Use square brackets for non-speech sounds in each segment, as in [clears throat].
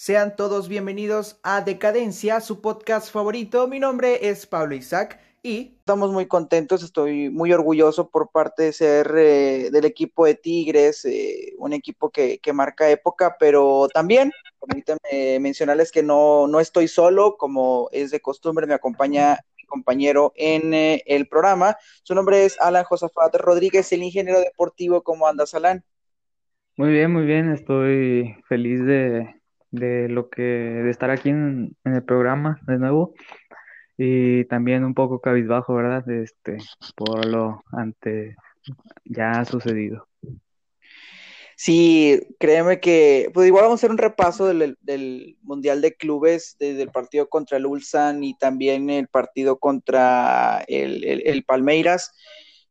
Sean todos bienvenidos a Decadencia, su podcast favorito. Mi nombre es Pablo Isaac y estamos muy contentos, estoy muy orgulloso por parte de ser eh, del equipo de Tigres, eh, un equipo que, marca época, pero también, permítanme mencionarles que no, no estoy solo, como es de costumbre, me acompaña mi compañero en eh, el programa. Su nombre es Alan Josafat Rodríguez, el ingeniero deportivo. ¿Cómo andas, Alan? Muy bien, muy bien, estoy feliz de, de lo que, de estar aquí en, el programa de nuevo y también un poco cabizbajo, ¿verdad? Este, por lo ante ya sucedido. Sí, créeme que, pues igual vamos a hacer un repaso del, del, Mundial de Clubes, desde el partido contra el Ulsan y también el partido contra el, el, Palmeiras.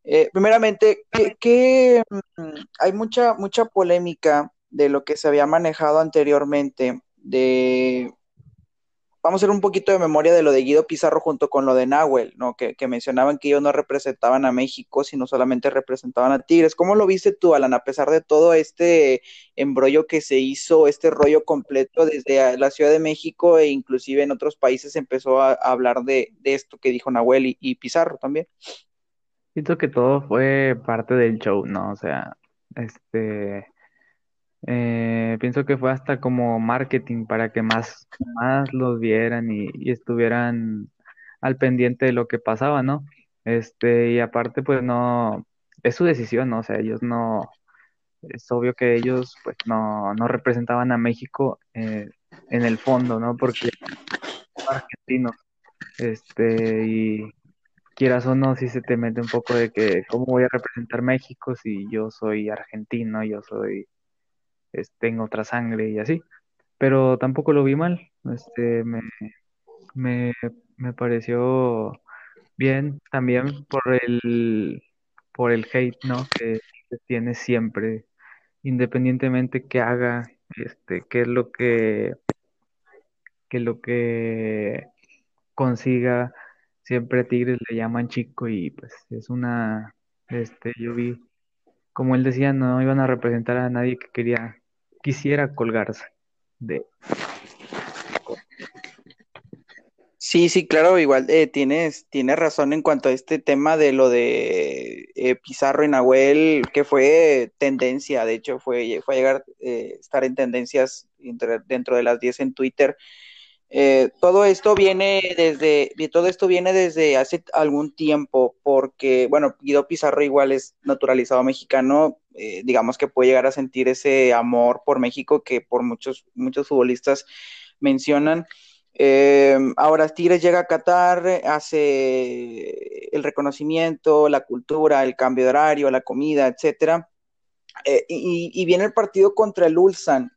Eh, primeramente, que, mm, hay mucha, mucha polémica de lo que se había manejado anteriormente, de vamos a hacer un poquito de memoria de lo de Guido Pizarro junto con lo de Nahuel, ¿no? Que, mencionaban que ellos no representaban a México, sino solamente representaban a Tigres. ¿Cómo lo viste tú, Alan, a pesar de todo este embrollo que se hizo, este rollo completo desde la Ciudad de México e inclusive en otros países empezó a, hablar de, esto que dijo Nahuel y, y Pizarro también? Siento que todo fue parte del show, ¿no? O sea, este eh, pienso que fue hasta como marketing para que más, más los vieran y, estuvieran al pendiente de lo que pasaba, ¿no? Este, y aparte, pues no, es su decisión, ¿no? O sea, ellos no, es obvio que ellos pues no, no representaban a México eh, en el fondo, ¿no? Porque argentinos, este, y quieras o no, si se te mete un poco de que, ¿cómo voy a representar México si yo soy argentino, yo soy tengo otra sangre y así. Pero tampoco lo vi mal, este, me, me, me pareció bien también por el, por el hate, ¿no? Que, tiene siempre, independientemente que haga, este, qué es lo que, que lo que consiga, siempre a Tigres le llaman chico y pues es una, este, yo vi, como él decía, no iban a representar a nadie que quería quisiera colgarse de... Sí, sí, claro, igual eh, tienes, tienes razón en cuanto a este tema de lo de eh, Pizarro y Nahuel, que fue tendencia, de hecho fue, fue a llegar eh, estar en tendencias dentro, de las 10 en Twitter. Todo esto viene desde, todo esto viene desde hace algún tiempo, porque, bueno, Guido Pizarro igual es naturalizado mexicano, eh, digamos que puede llegar a sentir ese amor por México que por muchos, muchos futbolistas mencionan. Eh, ahora Tigres llega a Qatar, hace el reconocimiento, la cultura, el cambio de horario, la comida, etcétera. Eh, y, viene el partido contra el Ulsan.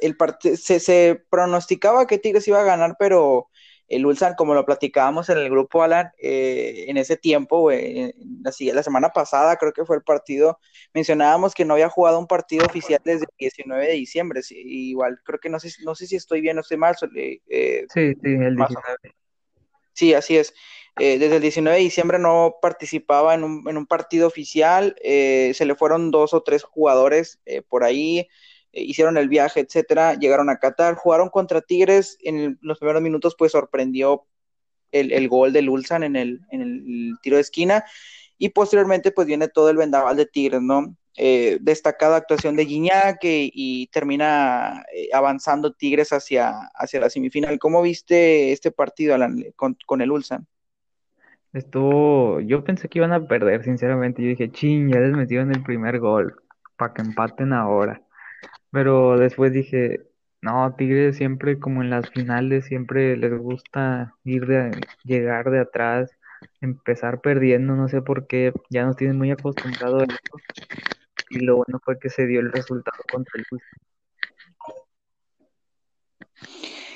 El se, se, pronosticaba que Tigres iba a ganar, pero el Ulsan, como lo platicábamos en el grupo Alan, eh, en ese tiempo, la, la, semana pasada creo que fue el partido, mencionábamos que no había jugado un partido oficial desde el 19 de diciembre, igual creo que no sé, no sé si estoy bien o estoy mal. Eh, sí, sí, el 19. Sí, así es. Eh, desde el 19 de diciembre no participaba en un, en un partido oficial, se le fueron dos o tres jugadores por ahí, eh, hicieron el viaje, etcétera, llegaron a Qatar, jugaron contra Tigres, en los primeros minutos pues sorprendió el, gol del Ulsan en el, en el tiro de esquina y posteriormente pues viene todo el vendaval de Tigres, ¿no? Eh, destacada actuación de Gignac y, termina eh, avanzando Tigres hacia, hacia la semifinal. ¿Cómo viste este partido con, con, el Ulsan? Estuvo, yo pensé que iban a perder, sinceramente. Yo dije, ching, ya les metieron el primer gol, para que empaten ahora. Pero después dije, no, Tigres siempre como en las finales siempre les gusta ir de llegar de atrás, empezar perdiendo, no sé por qué, ya nos tienen muy acostumbrados a eso. Y lo bueno fue que se dio el resultado contra el Cruz.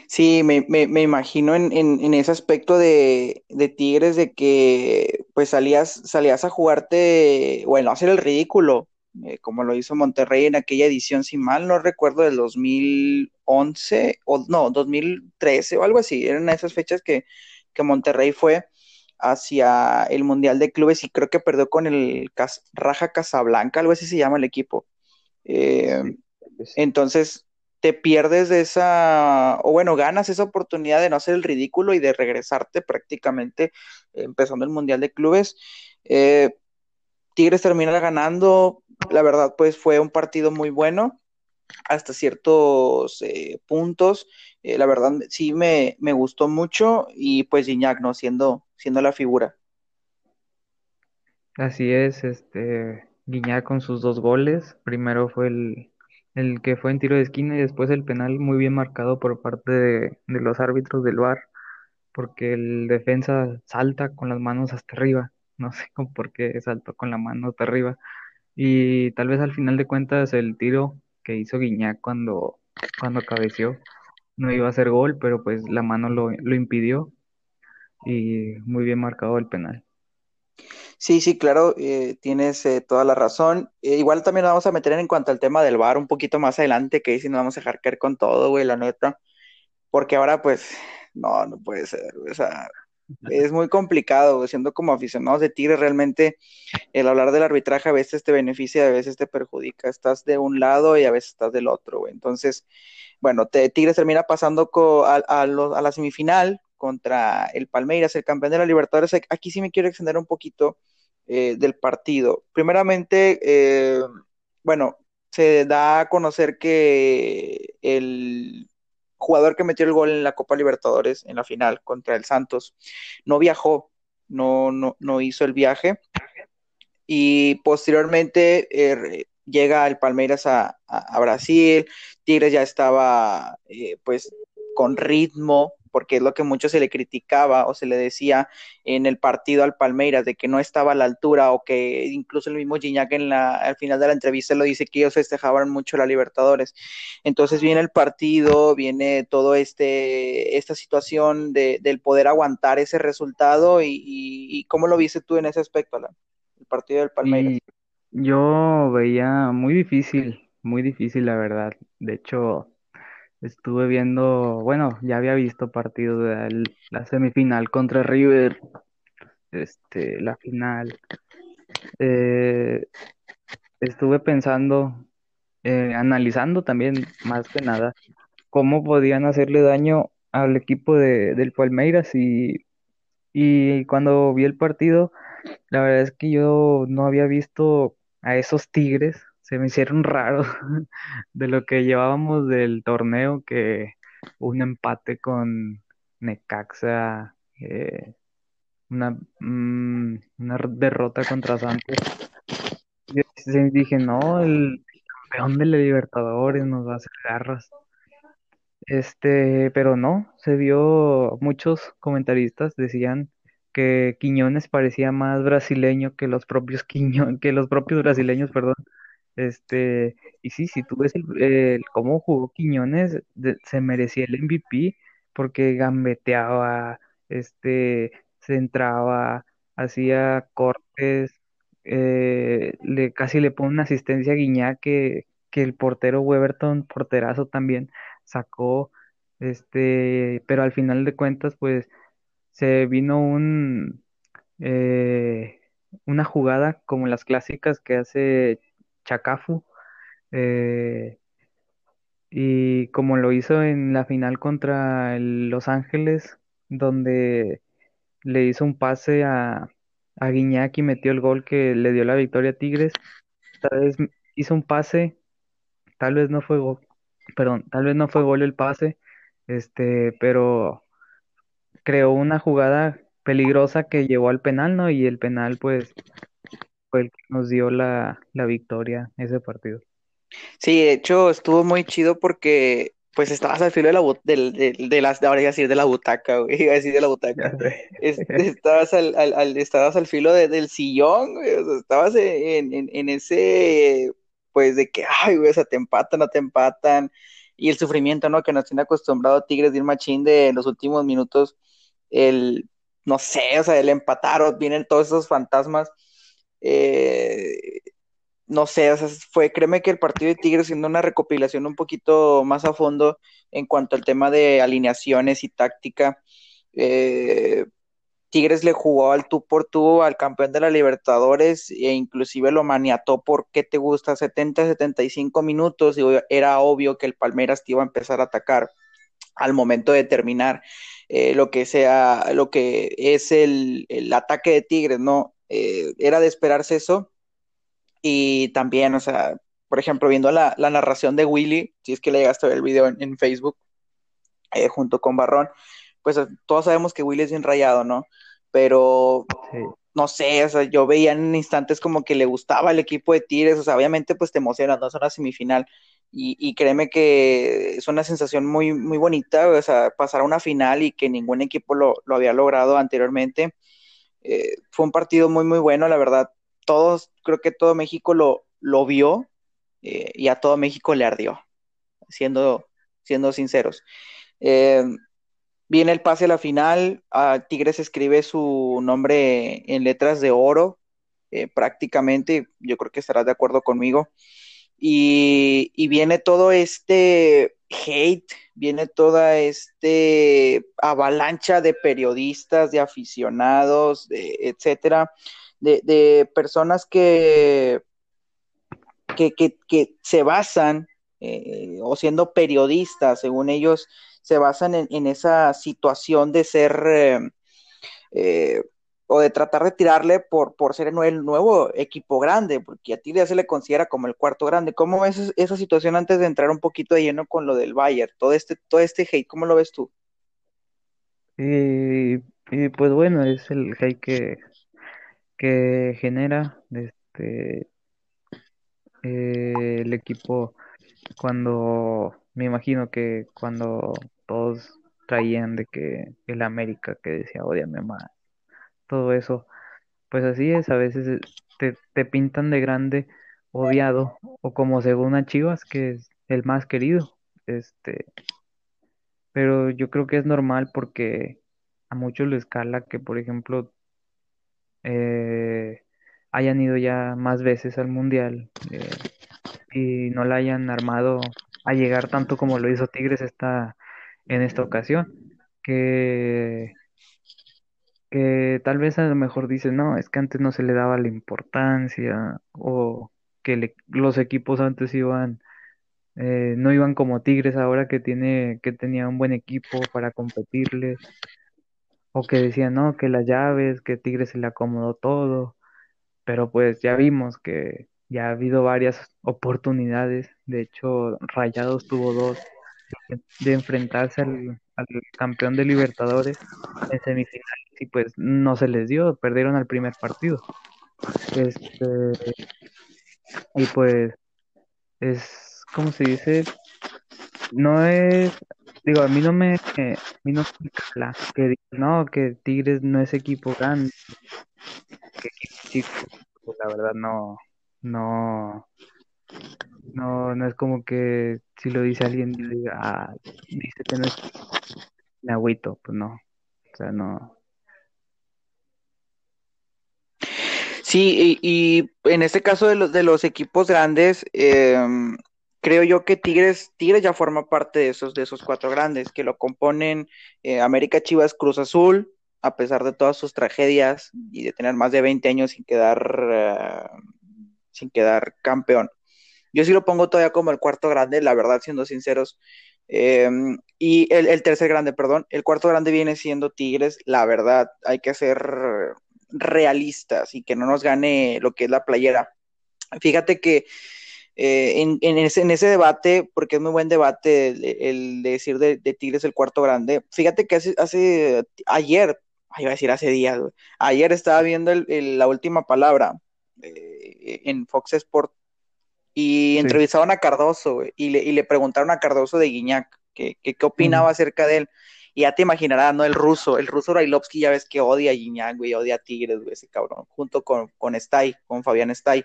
Sí, me, me, me imagino en, en, en, ese aspecto de, de, Tigres de que pues salías, salías a jugarte, bueno, hacer el ridículo, eh, como lo hizo Monterrey en aquella edición, si mal no recuerdo, del 2011, o no, 2013 o algo así, eran esas fechas que, Monterrey fue hacia el Mundial de Clubes y creo que perdió con el Raja Casablanca, algo así se llama el equipo. Eh, entonces, te pierdes de esa, o bueno, ganas esa oportunidad de no hacer el ridículo y de regresarte prácticamente empezando el Mundial de Clubes. Eh, Tigres termina ganando, la verdad, pues fue un partido muy bueno hasta ciertos eh, puntos. Eh, la verdad, sí me, me, gustó mucho y pues Gignac, ¿no? Siendo, siendo la figura. Así es, este, Guiñac con sus dos goles. Primero fue el, el que fue en tiro de esquina y después el penal muy bien marcado por parte de, los árbitros del VAR, porque el defensa salta con las manos hasta arriba, no sé [laughs] por qué saltó con la mano hasta arriba, y tal vez al final de cuentas el tiro que hizo Guiñac cuando, cuando cabeció no iba a ser gol, pero pues la mano lo, lo impidió y muy bien marcado el penal. Sí, sí, claro, eh, tienes eh, toda la razón. Eh, igual también nos vamos a meter en cuanto al tema del bar un poquito más adelante, que ahí sí nos vamos a dejar caer con todo, güey, la neta. Porque ahora, pues, no, no puede ser, o sea, es muy complicado, siendo como aficionados de Tigre, realmente el hablar del arbitraje a veces te beneficia, a veces te perjudica. Estás de un lado y a veces estás del otro, güey. Entonces, bueno, Tigres termina pasando a, a, a la semifinal contra el Palmeiras, el campeón de la Libertadores. Aquí sí me quiero extender un poquito eh, del partido. Primeramente, eh, bueno, se da a conocer que el jugador que metió el gol en la Copa Libertadores en la final contra el Santos no viajó, no, no, no hizo el viaje. Y posteriormente eh, llega el Palmeiras a, a, Brasil, Tigres ya estaba pues con ritmo, porque es lo que mucho se le criticaba o se le decía en el partido al Palmeiras, de que no estaba a la altura o que incluso el mismo Gignac en la, al final de la entrevista lo dice que ellos festejaban mucho la Libertadores. Entonces viene el partido, viene todo este, esta situación de, del poder aguantar ese resultado y, cómo lo viste tú en ese aspecto, el partido del Palmeiras. yo veía muy difícil, muy difícil la verdad. De hecho, Estuve viendo, bueno, ya había visto partidos de la semifinal contra River, este, la final. Eh, estuve pensando, eh, analizando también, más que nada, cómo podían hacerle daño al equipo de, del Palmeiras y, y cuando vi el partido, la verdad es que yo no había visto a esos Tigres se me hicieron raros [laughs] de lo que llevábamos del torneo, que un empate con Necaxa, eh, una, mm, una derrota contra Santos. Dije, no, el campeón de la Libertadores nos va a hacer garras. Este, pero no, se vio, muchos comentaristas decían que Quiñones parecía más brasileño que los propios que los propios brasileños, perdón. Este, y sí, si tú ves el, cómo jugó Quiñones, se merecía el MVP porque gambeteaba, este, centraba, hacía cortes, eh, le, casi le pone una asistencia a Guiñá que, que el portero Weberton, porterazo también, sacó, este, pero al final de cuentas, pues, se vino un, eh, una jugada como las clásicas que hace Chacafu. Eh, y como lo hizo en la final contra Los Ángeles, donde le hizo un pase a, a Guiñac y metió el gol que le dio la victoria a Tigres. Tal vez hizo un pase, tal vez no fue gol, perdón, tal vez no fue gol el pase, este, pero creó una jugada peligrosa que llevó al penal, ¿no? Y el penal, pues, el que nos dio la, victoria ese partido. Sí, de hecho estuvo muy chido porque pues estabas al filo de la de, de, las ahora iba a decir de la butaca, güey, [laughs] iba a decir de la butaca. [laughs] estabas al, al, estabas al filo del sillón, güey, o sea, estabas en, en, ese pues de que ay, güey, o sea, te empatan, no te empatan y el sufrimiento, ¿no? Que nos tiene acostumbrado Tigres de ir machín de en los últimos minutos el no sé, o sea, el empatar, vienen todos esos fantasmas eh, no sé, fue, créeme que el partido de Tigres siendo una recopilación un poquito más a fondo en cuanto al tema de alineaciones y táctica. Eh, Tigres le jugó al tú por tú al campeón de la Libertadores e inclusive lo maniató por, ¿qué te gusta? 70, 75 minutos y era obvio que el Palmeiras te iba a empezar a atacar al momento de terminar eh, lo que sea, lo que es el, ataque de Tigres, ¿no? Eh, era de esperarse eso. Y también, o sea, por ejemplo, viendo la, narración de Willy, si es que le llegaste a ver el video en, Facebook, eh, junto con Barrón, pues todos sabemos que Willy es bien rayado, ¿no? Pero no sé, o sea, yo veía en instantes como que le gustaba el equipo de Tigres, o sea, obviamente pues te emociona, no es una semifinal, y, créeme que es una sensación muy, muy bonita, o sea, pasar a una final y que ningún equipo lo, había logrado anteriormente. Eh, fue un partido muy, muy bueno, la verdad. Todos, creo que todo México lo, lo vio eh, y a todo México le ardió, siendo, siendo sinceros. Eh, viene el pase a la final, Tigres escribe su nombre en letras de oro, prácticamente, yo creo que estarás de acuerdo conmigo. Y, viene todo este hate, viene toda este avalancha de periodistas, de aficionados, de, etcétera, de, personas que, que, se basan, eh, o siendo periodistas, según ellos, se basan en, esa situación de ser eh, eh, o de tratar de tirarle por, por ser el nuevo equipo grande, porque a ti ya se le considera como el cuarto grande. ¿Cómo ves esa situación antes de entrar un poquito de lleno con lo del Bayern? Todo este, todo este hate, ¿cómo lo ves tú? Y, pues bueno, es el hate que, que genera este eh, el equipo cuando me imagino que cuando todos traían de que el América que decía odiame más todo eso. Pues así es, a veces eh, te, te pintan de grande, odiado, o como según a Chivas, que es el más querido. Este, pero yo creo que es normal porque a muchos les escala que, por ejemplo, eh, hayan ido ya más veces al mundial eh, y no la hayan armado a llegar tanto como lo hizo Tigres esta, en esta ocasión. Que que tal vez a lo mejor dicen, no, es que antes no se le daba la importancia o que los equipos antes iban, eh, no iban como Tigres ahora que tiene, que tenía un buen equipo para competirles, o que decían, no, que las llaves, que Tigres se le acomodó todo, pero pues ya vimos que ya ha habido varias oportunidades, de hecho Rayados tuvo dos de enfrentarse al, al campeón de Libertadores en semifinales y pues no se les dio, perdieron al primer partido. Este, y pues es, como se dice? No es, digo, a mí no me, a mí no me cala que no, que Tigres no es equipo grande, que equipo chico, pues la verdad no, no, no, no es como que si lo dice alguien diga, ah, dice que no es agüito, pues no, o sea, no, Sí, y, en este caso de los, de los equipos grandes, em, creo yo que Tigres, Tigres ya forma parte de esos, de esos cuatro grandes, que lo componen eh, América Chivas Cruz Azul, a pesar de todas sus tragedias y de tener más de 20 años sin quedar, eh, sin quedar campeón. Yo sí lo pongo todavía como el cuarto grande, la verdad, siendo sinceros. Em, y el, tercer grande, perdón, el cuarto grande viene siendo Tigres, la verdad, hay que ser realistas y que no nos gane lo que es la playera. Fíjate que eh, en, ese, debate, porque es muy buen debate el, de decir de, Tigres el cuarto grande, fíjate que hace, hace ayer, iba a decir hace días, ayer estaba viendo la última palabra eh, en Fox Sport y entrevistaron a Cardoso y, le, y, le, preguntaron a Cardoso de Guiñac que, qué opinaba acerca de él. Y ya te imaginarás, ¿no? El ruso, el ruso Railovsky ya ves que odia a Gignac, güey, odia a Tigres, güey, ese cabrón, junto con, con Stay, con Fabián Stay.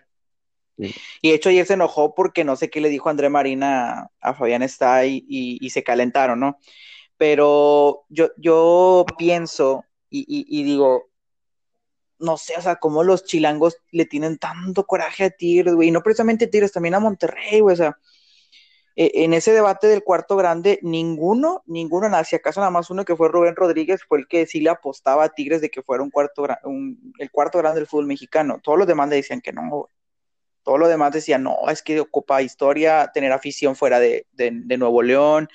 Y de hecho ayer se enojó porque no sé qué le dijo André Marina a, Fabián Stay y, se calentaron, ¿no? Pero yo, yo pienso y, y, digo, no sé, o sea, cómo los chilangos le tienen tanto coraje a Tigres, güey, y no precisamente a Tigres, también a Monterrey, güey, o sea, eh, en ese debate del cuarto grande, ninguno, ninguno, si acaso nada más uno que fue Rubén Rodríguez, fue el que sí le apostaba a Tigres de que fuera un cuarto, un, el cuarto grande del fútbol mexicano. Todos los demás le decían que no, Todos los demás decían, no, es que ocupa historia tener afición fuera de, Nuevo León.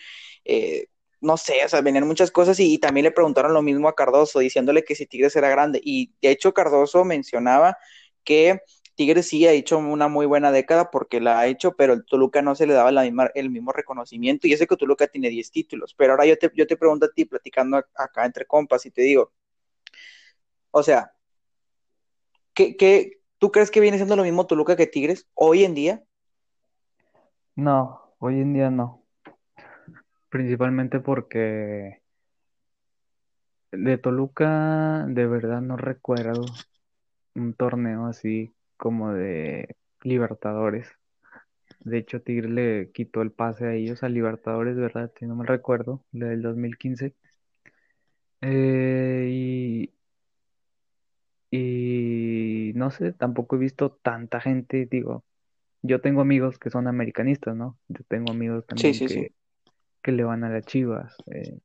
Eh, no sé, o sea, venían muchas cosas y, también le preguntaron lo mismo a Cardoso, diciéndole que si Tigres era grande. Y de hecho, Cardoso mencionaba que Tigres sí ha hecho una muy buena década porque la ha hecho, pero el Toluca no se le daba la el mismo reconocimiento. Y ese que Toluca tiene 10 títulos. Pero ahora yo te, yo te pregunto a ti, platicando acá entre compas, y te digo, o sea, ¿qué, qué, tú crees que viene siendo lo mismo Toluca que Tigres hoy en día? No, hoy en día no principalmente porque de Toluca de verdad no recuerdo un torneo así como de Libertadores. De hecho, Tigre le quitó el pase a ellos a Libertadores, ¿verdad? Si no me recuerdo, del 2015. Eh, y, y no sé, tampoco he visto tanta gente, digo, yo tengo amigos que son americanistas, ¿no? Yo tengo amigos también que, que le van a las Chivas eh,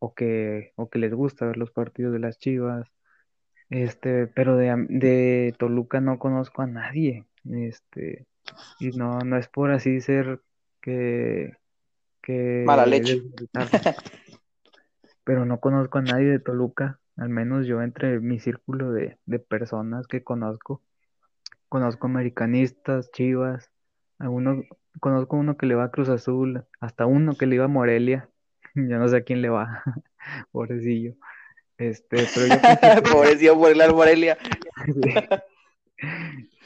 o que o que les gusta ver los partidos de las Chivas este pero de, de Toluca no conozco a nadie este y no no es por así ser que que mala leche. [laughs] pero no conozco a nadie de Toluca al menos yo entre mi círculo de, de personas que conozco. Conozco americanistas chivas algunos conozco uno que le va a Cruz Azul, hasta uno que le iba a Morelia, [laughs] ya no sé a quién le va, [laughs] pobrecillo. Este, pero yo [laughs] Pobrecillo por el Morelia.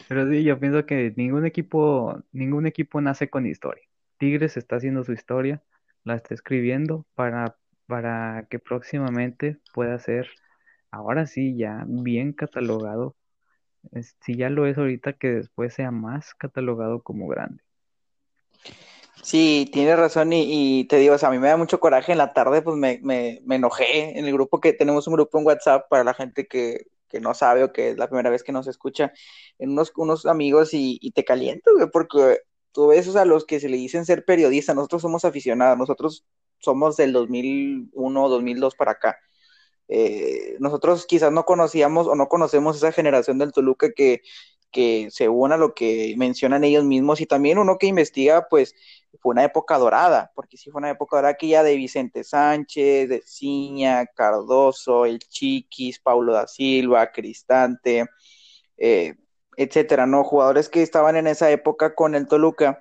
Pero sí, yo pienso que ningún equipo, ningún equipo nace con historia. Tigres está haciendo su historia, la está escribiendo para, para que próximamente pueda ser, ahora sí, ya bien catalogado. Si ya lo es ahorita, que después sea más catalogado como grande. Sí, tienes razón y, te digo, o sea, a mí me da mucho coraje en la tarde, pues me, me, me, enojé en el grupo que tenemos un grupo en WhatsApp para la gente que, que no sabe o que es la primera vez que nos escucha, en unos, unos amigos y, te caliento, güey, porque tú ves a los que se le dicen ser periodistas, nosotros somos aficionados, nosotros somos del 2001, 2002 para acá. Eh, nosotros quizás no conocíamos o no conocemos esa generación del Toluca que, que se a lo que mencionan ellos mismos y también uno que investiga, pues fue una época dorada, porque sí fue una época dorada que ya de Vicente Sánchez, de Ciña, Cardoso, el Chiquis, Paulo da Silva, Cristante, eh, etcétera, ¿no? Jugadores que estaban en esa época con el Toluca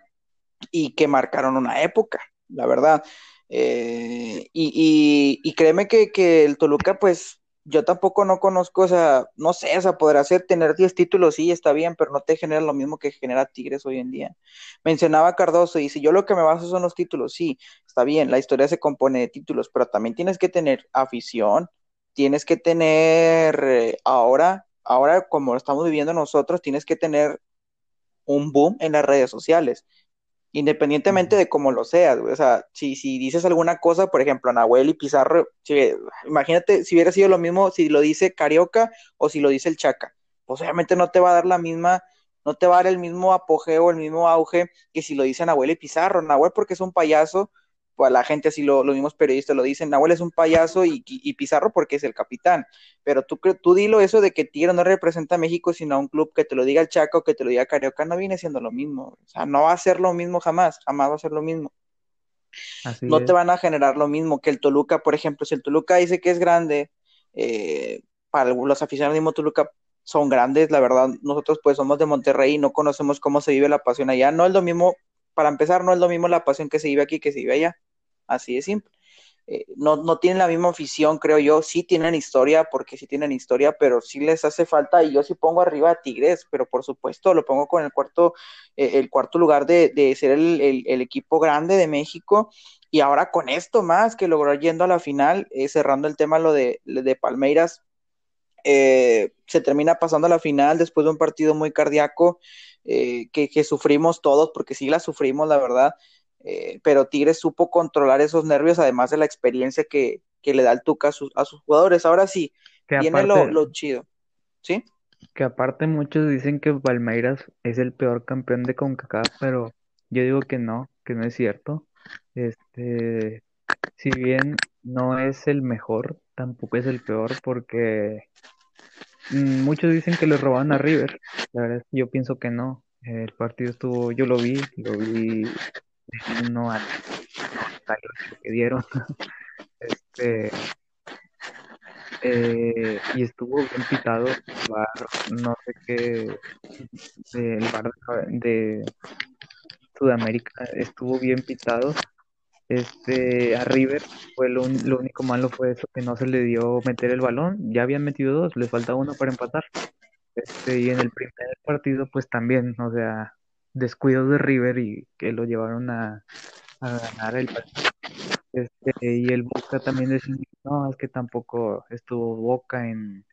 y que marcaron una época, la verdad. Eh, y, créeme que, el Toluca, pues, yo tampoco no conozco, o sea, no sé, o sea, podrá ser tener 10 títulos, sí, está bien, pero no te genera lo mismo que genera Tigres hoy en día. Mencionaba Cardoso, y si yo lo que me baso son los títulos, sí, está bien, la historia se compone de títulos, pero también tienes que tener afición, tienes que tener, eh, ahora, ahora como lo estamos viviendo nosotros, tienes que tener un boom en las redes sociales independientemente de cómo lo seas, O sea, si, si dices alguna cosa, por ejemplo, Nahuel y Pizarro, imagínate si hubiera sido lo mismo si lo dice Carioca o si lo dice el Chaca. Pues obviamente no te va a dar la misma, no te va a dar el mismo apogeo, el mismo auge que si lo dice Nahuel y Pizarro. Nahuel porque es un payaso, pues la gente así, lo, los mismos periodistas lo dicen, Nahuel es un payaso y, Pizarro porque es el capitán. Pero tú, tú dilo eso de que Tigre no representa a México, sino a un club que te lo diga el Chaco, que te lo diga Carioca, no viene siendo lo mismo. O sea, no va a ser lo mismo jamás, jamás va a ser lo mismo. no te van a generar lo mismo que el Toluca, por ejemplo, si el Toluca dice que es grande, eh, para los aficionados de Toluca son grandes, la verdad, nosotros pues somos de Monterrey y no conocemos cómo se vive la pasión allá, no es lo mismo para empezar, no es lo mismo la pasión que se vive aquí que se vive allá. Así de simple. Eh, no, no, tienen la misma afición, creo yo. Sí tienen historia, porque sí tienen historia, pero sí les hace falta. Y yo sí pongo arriba a Tigres, pero por supuesto lo pongo con el cuarto, eh, el cuarto lugar de, de ser el, el, equipo grande de México. Y ahora con esto más que logró yendo a la final, eh, cerrando el tema lo de, de Palmeiras, se termina pasando a la final después de un partido muy cardíaco. Eh, que, sufrimos todos, porque sí la sufrimos, la verdad, eh, pero Tigres supo controlar esos nervios, además de la experiencia que, le da el Tuca a sus, a sus jugadores. Ahora sí, viene lo, chido, ¿sí? Que aparte muchos dicen que Palmeiras es el peor campeón de CONCACAF, pero yo digo que no, que no es cierto. Este, si bien no es el mejor, tampoco es el peor porque mm, muchos dicen que le robaron a River. La verdad es que yo pienso que no. El partido estuvo, yo lo vi, lo vi uno al 98 que dieron. [laughs] Este, eh, y estuvo bien pitado el bar, no sé qué, el bar de Sudamérica estuvo bien pitado. Este, a River fue lo, lo único malo fue eso que no se le dio meter el balón, ya habían metido dos, les faltaba uno para empatar. Este, y en el primer partido, pues también, o sea, descuidos de River y que lo llevaron a, a ganar el partido. Este, y el Boca también decía, no, es que tampoco estuvo Boca en,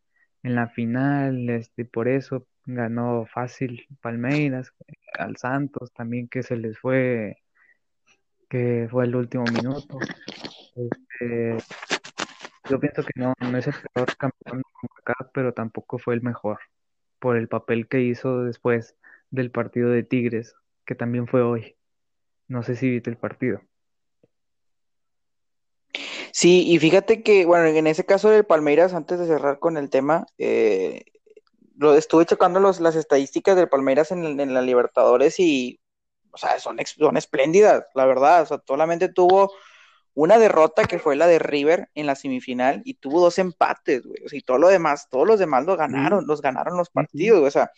en la final, este, por eso ganó fácil Palmeiras, al Santos también que se les fue, que fue el último minuto. Este, yo pienso que no, no es el peor campeón de pero tampoco fue el mejor por el papel que hizo después del partido de Tigres, que también fue hoy. No sé si viste el partido. Sí, y fíjate que, bueno, en ese caso del Palmeiras, antes de cerrar con el tema, eh, lo estuve checando los, las estadísticas del Palmeiras en, en la Libertadores y, o sea, son, son espléndidas, la verdad. O sea, solamente tuvo una derrota que fue la de River en la semifinal y tuvo dos empates, güey. O sea, y todo lo demás, todos los demás lo ganaron, los ganaron los partidos, güey. O sea,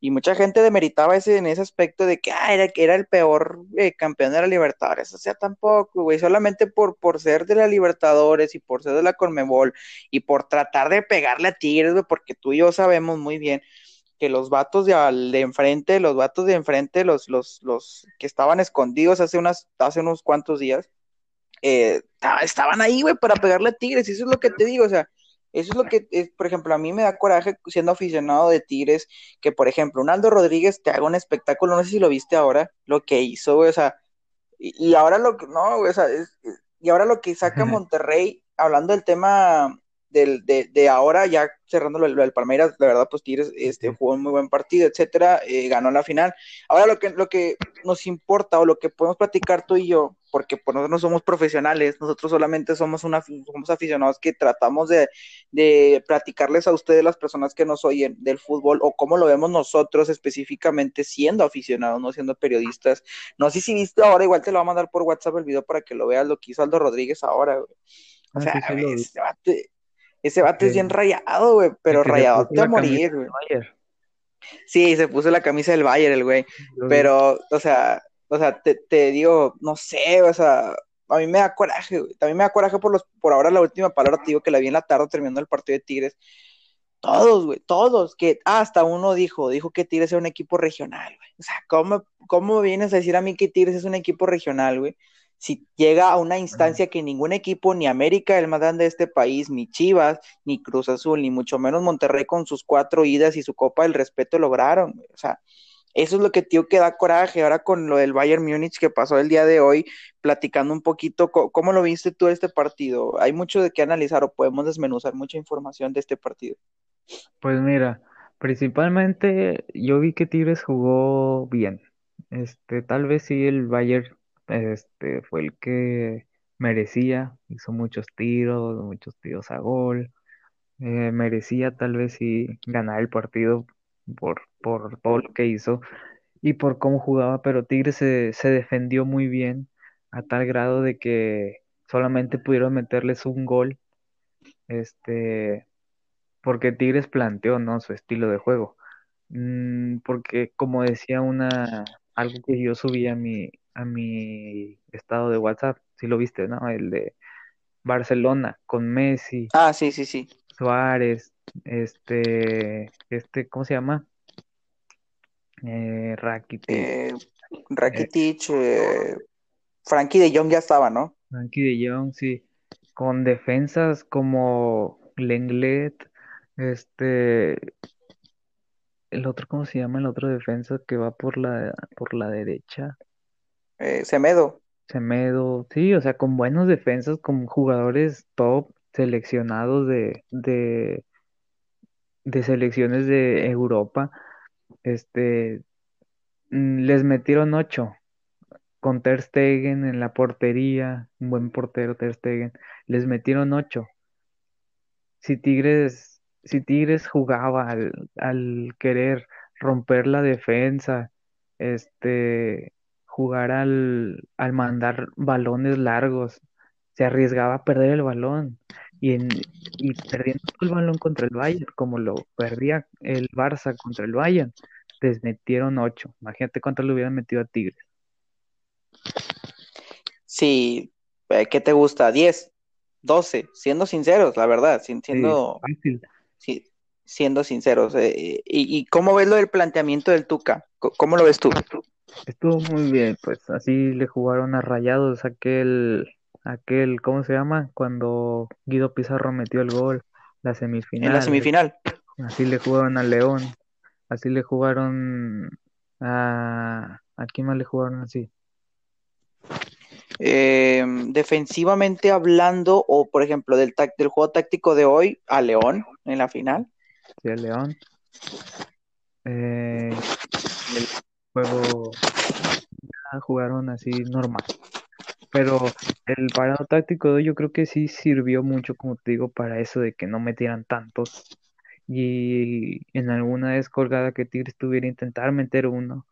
y mucha gente demeritaba ese, en ese aspecto de que era, era el peor eh, campeón de la Libertadores. O sea, tampoco, güey, solamente por, por ser de la Libertadores y por ser de la Conmebol y por tratar de pegarle a Tigres, güey, porque tú y yo sabemos muy bien que los vatos de, al- de enfrente, los vatos de enfrente, los, los, los que estaban escondidos hace unas, hace unos cuantos días, eh, ta- estaban ahí, güey, para pegarle a Tigres, y eso es lo que te digo, o sea, eso es lo que, es, por ejemplo, a mí me da coraje siendo aficionado de Tigres, que por ejemplo, un Aldo Rodríguez te haga un espectáculo, no sé si lo viste ahora, lo que hizo, güey, o sea, y, y ahora lo que, no, güey, o sea, es- y ahora lo que saca Monterrey, hablando del tema del, de, de ahora, ya cerrando lo, lo del Palmeiras, la verdad, pues Tigres este, jugó un muy buen partido, etcétera, eh, ganó la final. Ahora lo que, lo que nos importa o lo que podemos platicar tú y yo, porque pues, nosotros no somos profesionales, nosotros solamente somos, una, somos aficionados que tratamos de, de platicarles a ustedes, las personas que nos oyen del fútbol, o cómo lo vemos nosotros específicamente siendo aficionados, no siendo periodistas. No sé si viste ahora, igual te lo voy a mandar por WhatsApp el video para que lo veas lo que hizo Aldo Rodríguez ahora, güey. O Ah, sea, sí, sí ese bate, ese bate es bien rayado, güey, pero rayado te a la camisa morir, güey. Sí, se puso la camisa del Bayern, el güey. Pero, o sea, o sea, te, te digo, no sé, o sea, a mí me da coraje, güey. También me da coraje por los, por ahora la última palabra, te digo que la vi en la tarde terminando el partido de Tigres. Todos, güey, todos, que ah, hasta uno dijo, dijo que Tigres era un equipo regional, güey. O sea, ¿cómo, ¿cómo vienes a decir a mí que Tigres es un equipo regional, güey? Si llega a una instancia que ningún equipo, ni América, el más grande de este país, ni Chivas, ni Cruz Azul, ni mucho menos Monterrey con sus cuatro idas y su Copa del Respeto lograron, güey. O sea, eso es lo que tío que da coraje. Ahora con lo del Bayern Múnich que pasó el día de hoy, platicando un poquito, ¿cómo lo viste tú este partido? Hay mucho de qué analizar o podemos desmenuzar mucha información de este partido. Pues mira, principalmente yo vi que Tigres jugó bien. Este, tal vez sí el Bayern este, fue el que merecía, hizo muchos tiros, muchos tiros a gol. Eh, merecía tal vez sí ganar el partido por, por todo lo que hizo y por cómo jugaba, pero Tigres se, se defendió muy bien a tal grado de que solamente pudieron meterles un gol. Este, porque Tigres planteó, ¿no? su estilo de juego. Mm, porque como decía una, algo que yo subí a mi, a mi estado de WhatsApp, si lo viste, ¿no? El de Barcelona con Messi, Ah, sí, sí, sí. Suárez, este, este, ¿cómo se llama? Eh, Rakitic, Eh, eh, Rakitic, eh, Frankie de Jong ya estaba, ¿no? Frankie de Jong, sí, con defensas como Lenglet, este, el otro, ¿cómo se llama? El otro defensa que va por la, por la derecha. Eh, Semedo. Semedo, sí, o sea, con buenos defensas, con jugadores top seleccionados de, de, de selecciones de Europa, este, mm, les metieron ocho. con Ter Stegen en la portería, un buen portero Ter Stegen, les metieron ocho. Si Tigres, si Tigres jugaba al, al querer romper la defensa, este, jugar al, al mandar balones largos, se arriesgaba a perder el balón y, en, y perdiendo el balón contra el Bayern, como lo perdía el Barça contra el Bayern, les metieron ocho. Imagínate cuánto le hubieran metido a Tigres. Sí, eh, ¿qué te gusta? ¿10? 12, siendo sinceros, la verdad, siendo, sí, siendo sinceros. Eh, y, ¿Y cómo ves lo del planteamiento del Tuca? ¿Cómo lo ves tú? Estuvo muy bien, pues así le jugaron a Rayados aquel, aquel, ¿cómo se llama? Cuando Guido Pizarro metió el gol, la semifinal. En la semifinal. Así le jugaron a León, así le jugaron a... ¿A quién más le jugaron así? Eh, defensivamente hablando, o por ejemplo, del, del juego táctico de hoy, a León en la final. Sí, a León. Eh, el juego jugaron así normal. Pero el parado táctico yo creo que sí sirvió mucho, como te digo, para eso de que no metieran tantos. Y en alguna descolgada que Tigres tuviera intentar meter uno,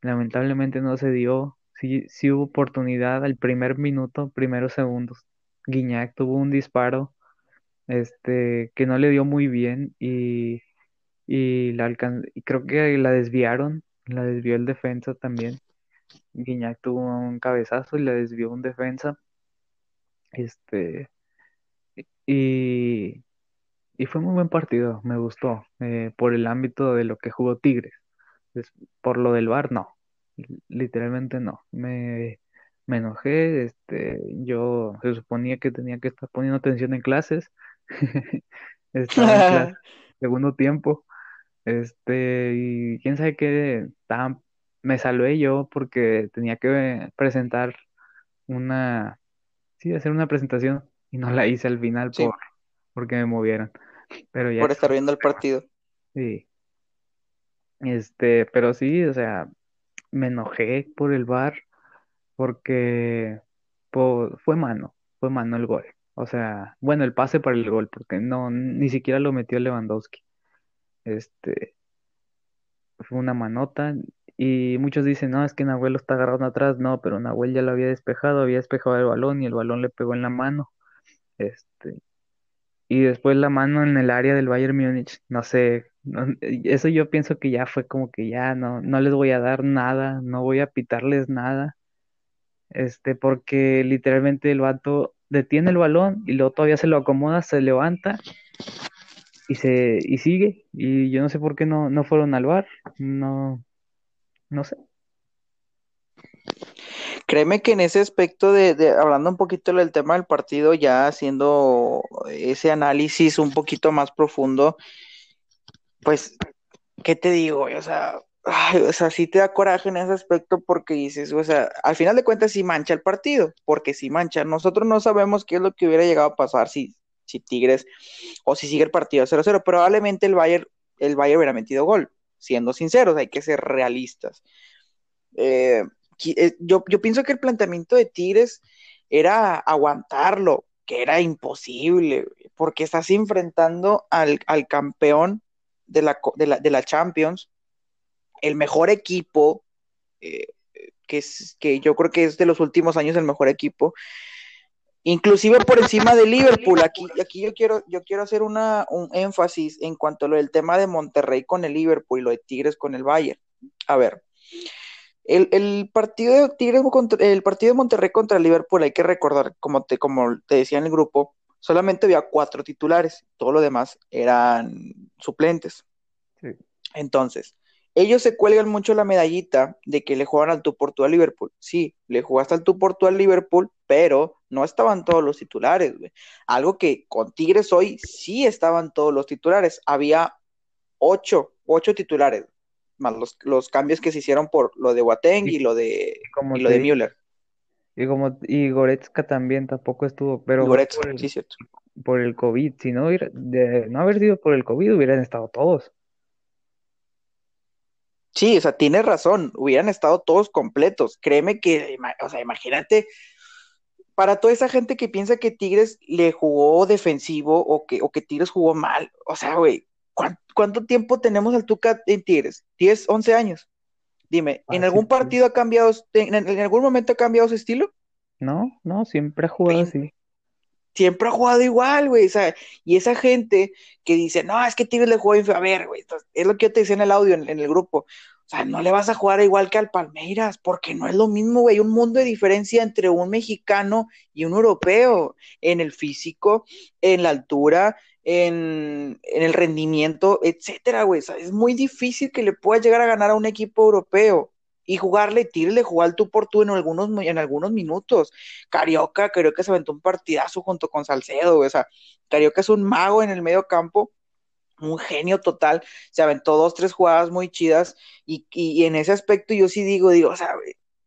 lamentablemente no se dio sí, sí hubo oportunidad al primer minuto, primeros segundos. Guiñac tuvo un disparo este, que no le dio muy bien y, y, la y creo que la desviaron, la desvió el defensa también. Guiñac tuvo un cabezazo y la desvió un defensa. Este, y, y fue muy buen partido, me gustó, eh, por el ámbito de lo que jugó Tigres. por lo del VAR, no, literalmente no. Me, me enojé, este, yo se suponía que tenía que estar poniendo atención en clases. [laughs] Estaba en clase, [laughs] segundo tiempo. Este, y quién sabe qué, me salvé yo porque tenía que presentar una, sí, hacer una presentación y no la hice al final por, porque me movieron. Pero ya por estar viendo el partido. Sí. Este, pero sí, o sea, me enojé por el bar porque fue mano, fue mano el gol. O sea, bueno, el pase para el gol, porque no, ni siquiera lo metió Lewandowski. Este, fue una manota. Y muchos dicen, no, es que Nahuel lo está agarrando atrás. No, pero Nahuel ya lo había despejado, había despejado el balón y el balón le pegó en la mano. Este, y después la mano en el área del Bayern Múnich, no sé, eso yo pienso que ya fue como que ya no, no les voy a dar nada, no voy a pitarles nada, este, porque literalmente el vato detiene el balón y luego todavía se lo acomoda, se levanta y se y sigue y yo no sé por qué no, no fueron al bar, no, no sé. Créeme que en ese aspecto de, de, hablando un poquito del tema del partido, ya haciendo ese análisis un poquito más profundo, pues, ¿qué te digo? O sea, o sea, sí te da coraje en ese aspecto porque dices, o sea, al final de cuentas sí mancha el partido, porque si mancha, nosotros no sabemos qué es lo que hubiera llegado a pasar si, si Tigres o si sigue el partido 0-0, probablemente el Bayern, el Bayern hubiera metido gol, siendo sinceros, hay que ser realistas. Eh, eh, yo, yo pienso que el planteamiento de Tigres era aguantarlo, que era imposible, porque estás enfrentando al, al campeón de la, de la, de la Champions, el mejor equipo, eh, que, es, que yo creo que es de los últimos años el mejor equipo, inclusive [laughs] por encima de Liverpool. Aquí, aquí yo quiero, yo quiero hacer una, un énfasis en cuanto a lo del tema de Monterrey con el Liverpool y lo de Tigres con el Bayern. A ver, el, el partido de Tigres contra, el partido de Monterrey contra el Liverpool, hay que recordar, como te, como te decía en el grupo, solamente había cuatro titulares, todo lo demás eran suplentes. Sí. Entonces, ellos se cuelgan mucho la medallita de que le juegan al tu por tú al Liverpool. Sí, le jugaste al tu por tú al Liverpool, pero no estaban todos los titulares, güey. Algo que con Tigres hoy sí estaban todos los titulares. Había ocho, ocho titulares, más los, los cambios que se hicieron por lo de Wateng y lo de, y lo de Müller. Y como y Goretzka también tampoco estuvo, pero Goretzka, por el, sí, cierto. por el COVID, si no hubiera, de no haber sido por el COVID hubieran estado todos. Sí, o sea, tienes razón, hubieran estado todos completos. Créeme que, o sea, imagínate, para toda esa gente que piensa que Tigres le jugó defensivo o que, o que Tigres jugó mal, o sea, güey, ¿cuánto, tiempo tenemos al Tuca en Tigres? ¿10, 11 años? Dime, ¿en algún partido ha cambiado, en, algún momento ha cambiado su estilo? No, no, siempre ha jugado así. Siempre ha jugado igual, güey. O sea, y esa gente que dice, no, es que Tigres le jugó A ver, güey, es lo que yo te decía en el audio, en, el grupo. O sea, no le vas a jugar igual que al Palmeiras, porque no es lo mismo, güey. Un mundo de diferencia entre un mexicano y un europeo en el físico, en la altura, en, el rendimiento, etcétera, güey. es muy difícil que le pueda llegar a ganar a un equipo europeo y jugarle, tírele, jugar tú por tú en algunos, en algunos minutos. Carioca, Carioca se aventó un partidazo junto con Salcedo, o sea, Carioca es un mago en el medio campo, un genio total, se aventó dos, tres jugadas muy chidas y, y en ese aspecto yo sí digo, digo, o sea,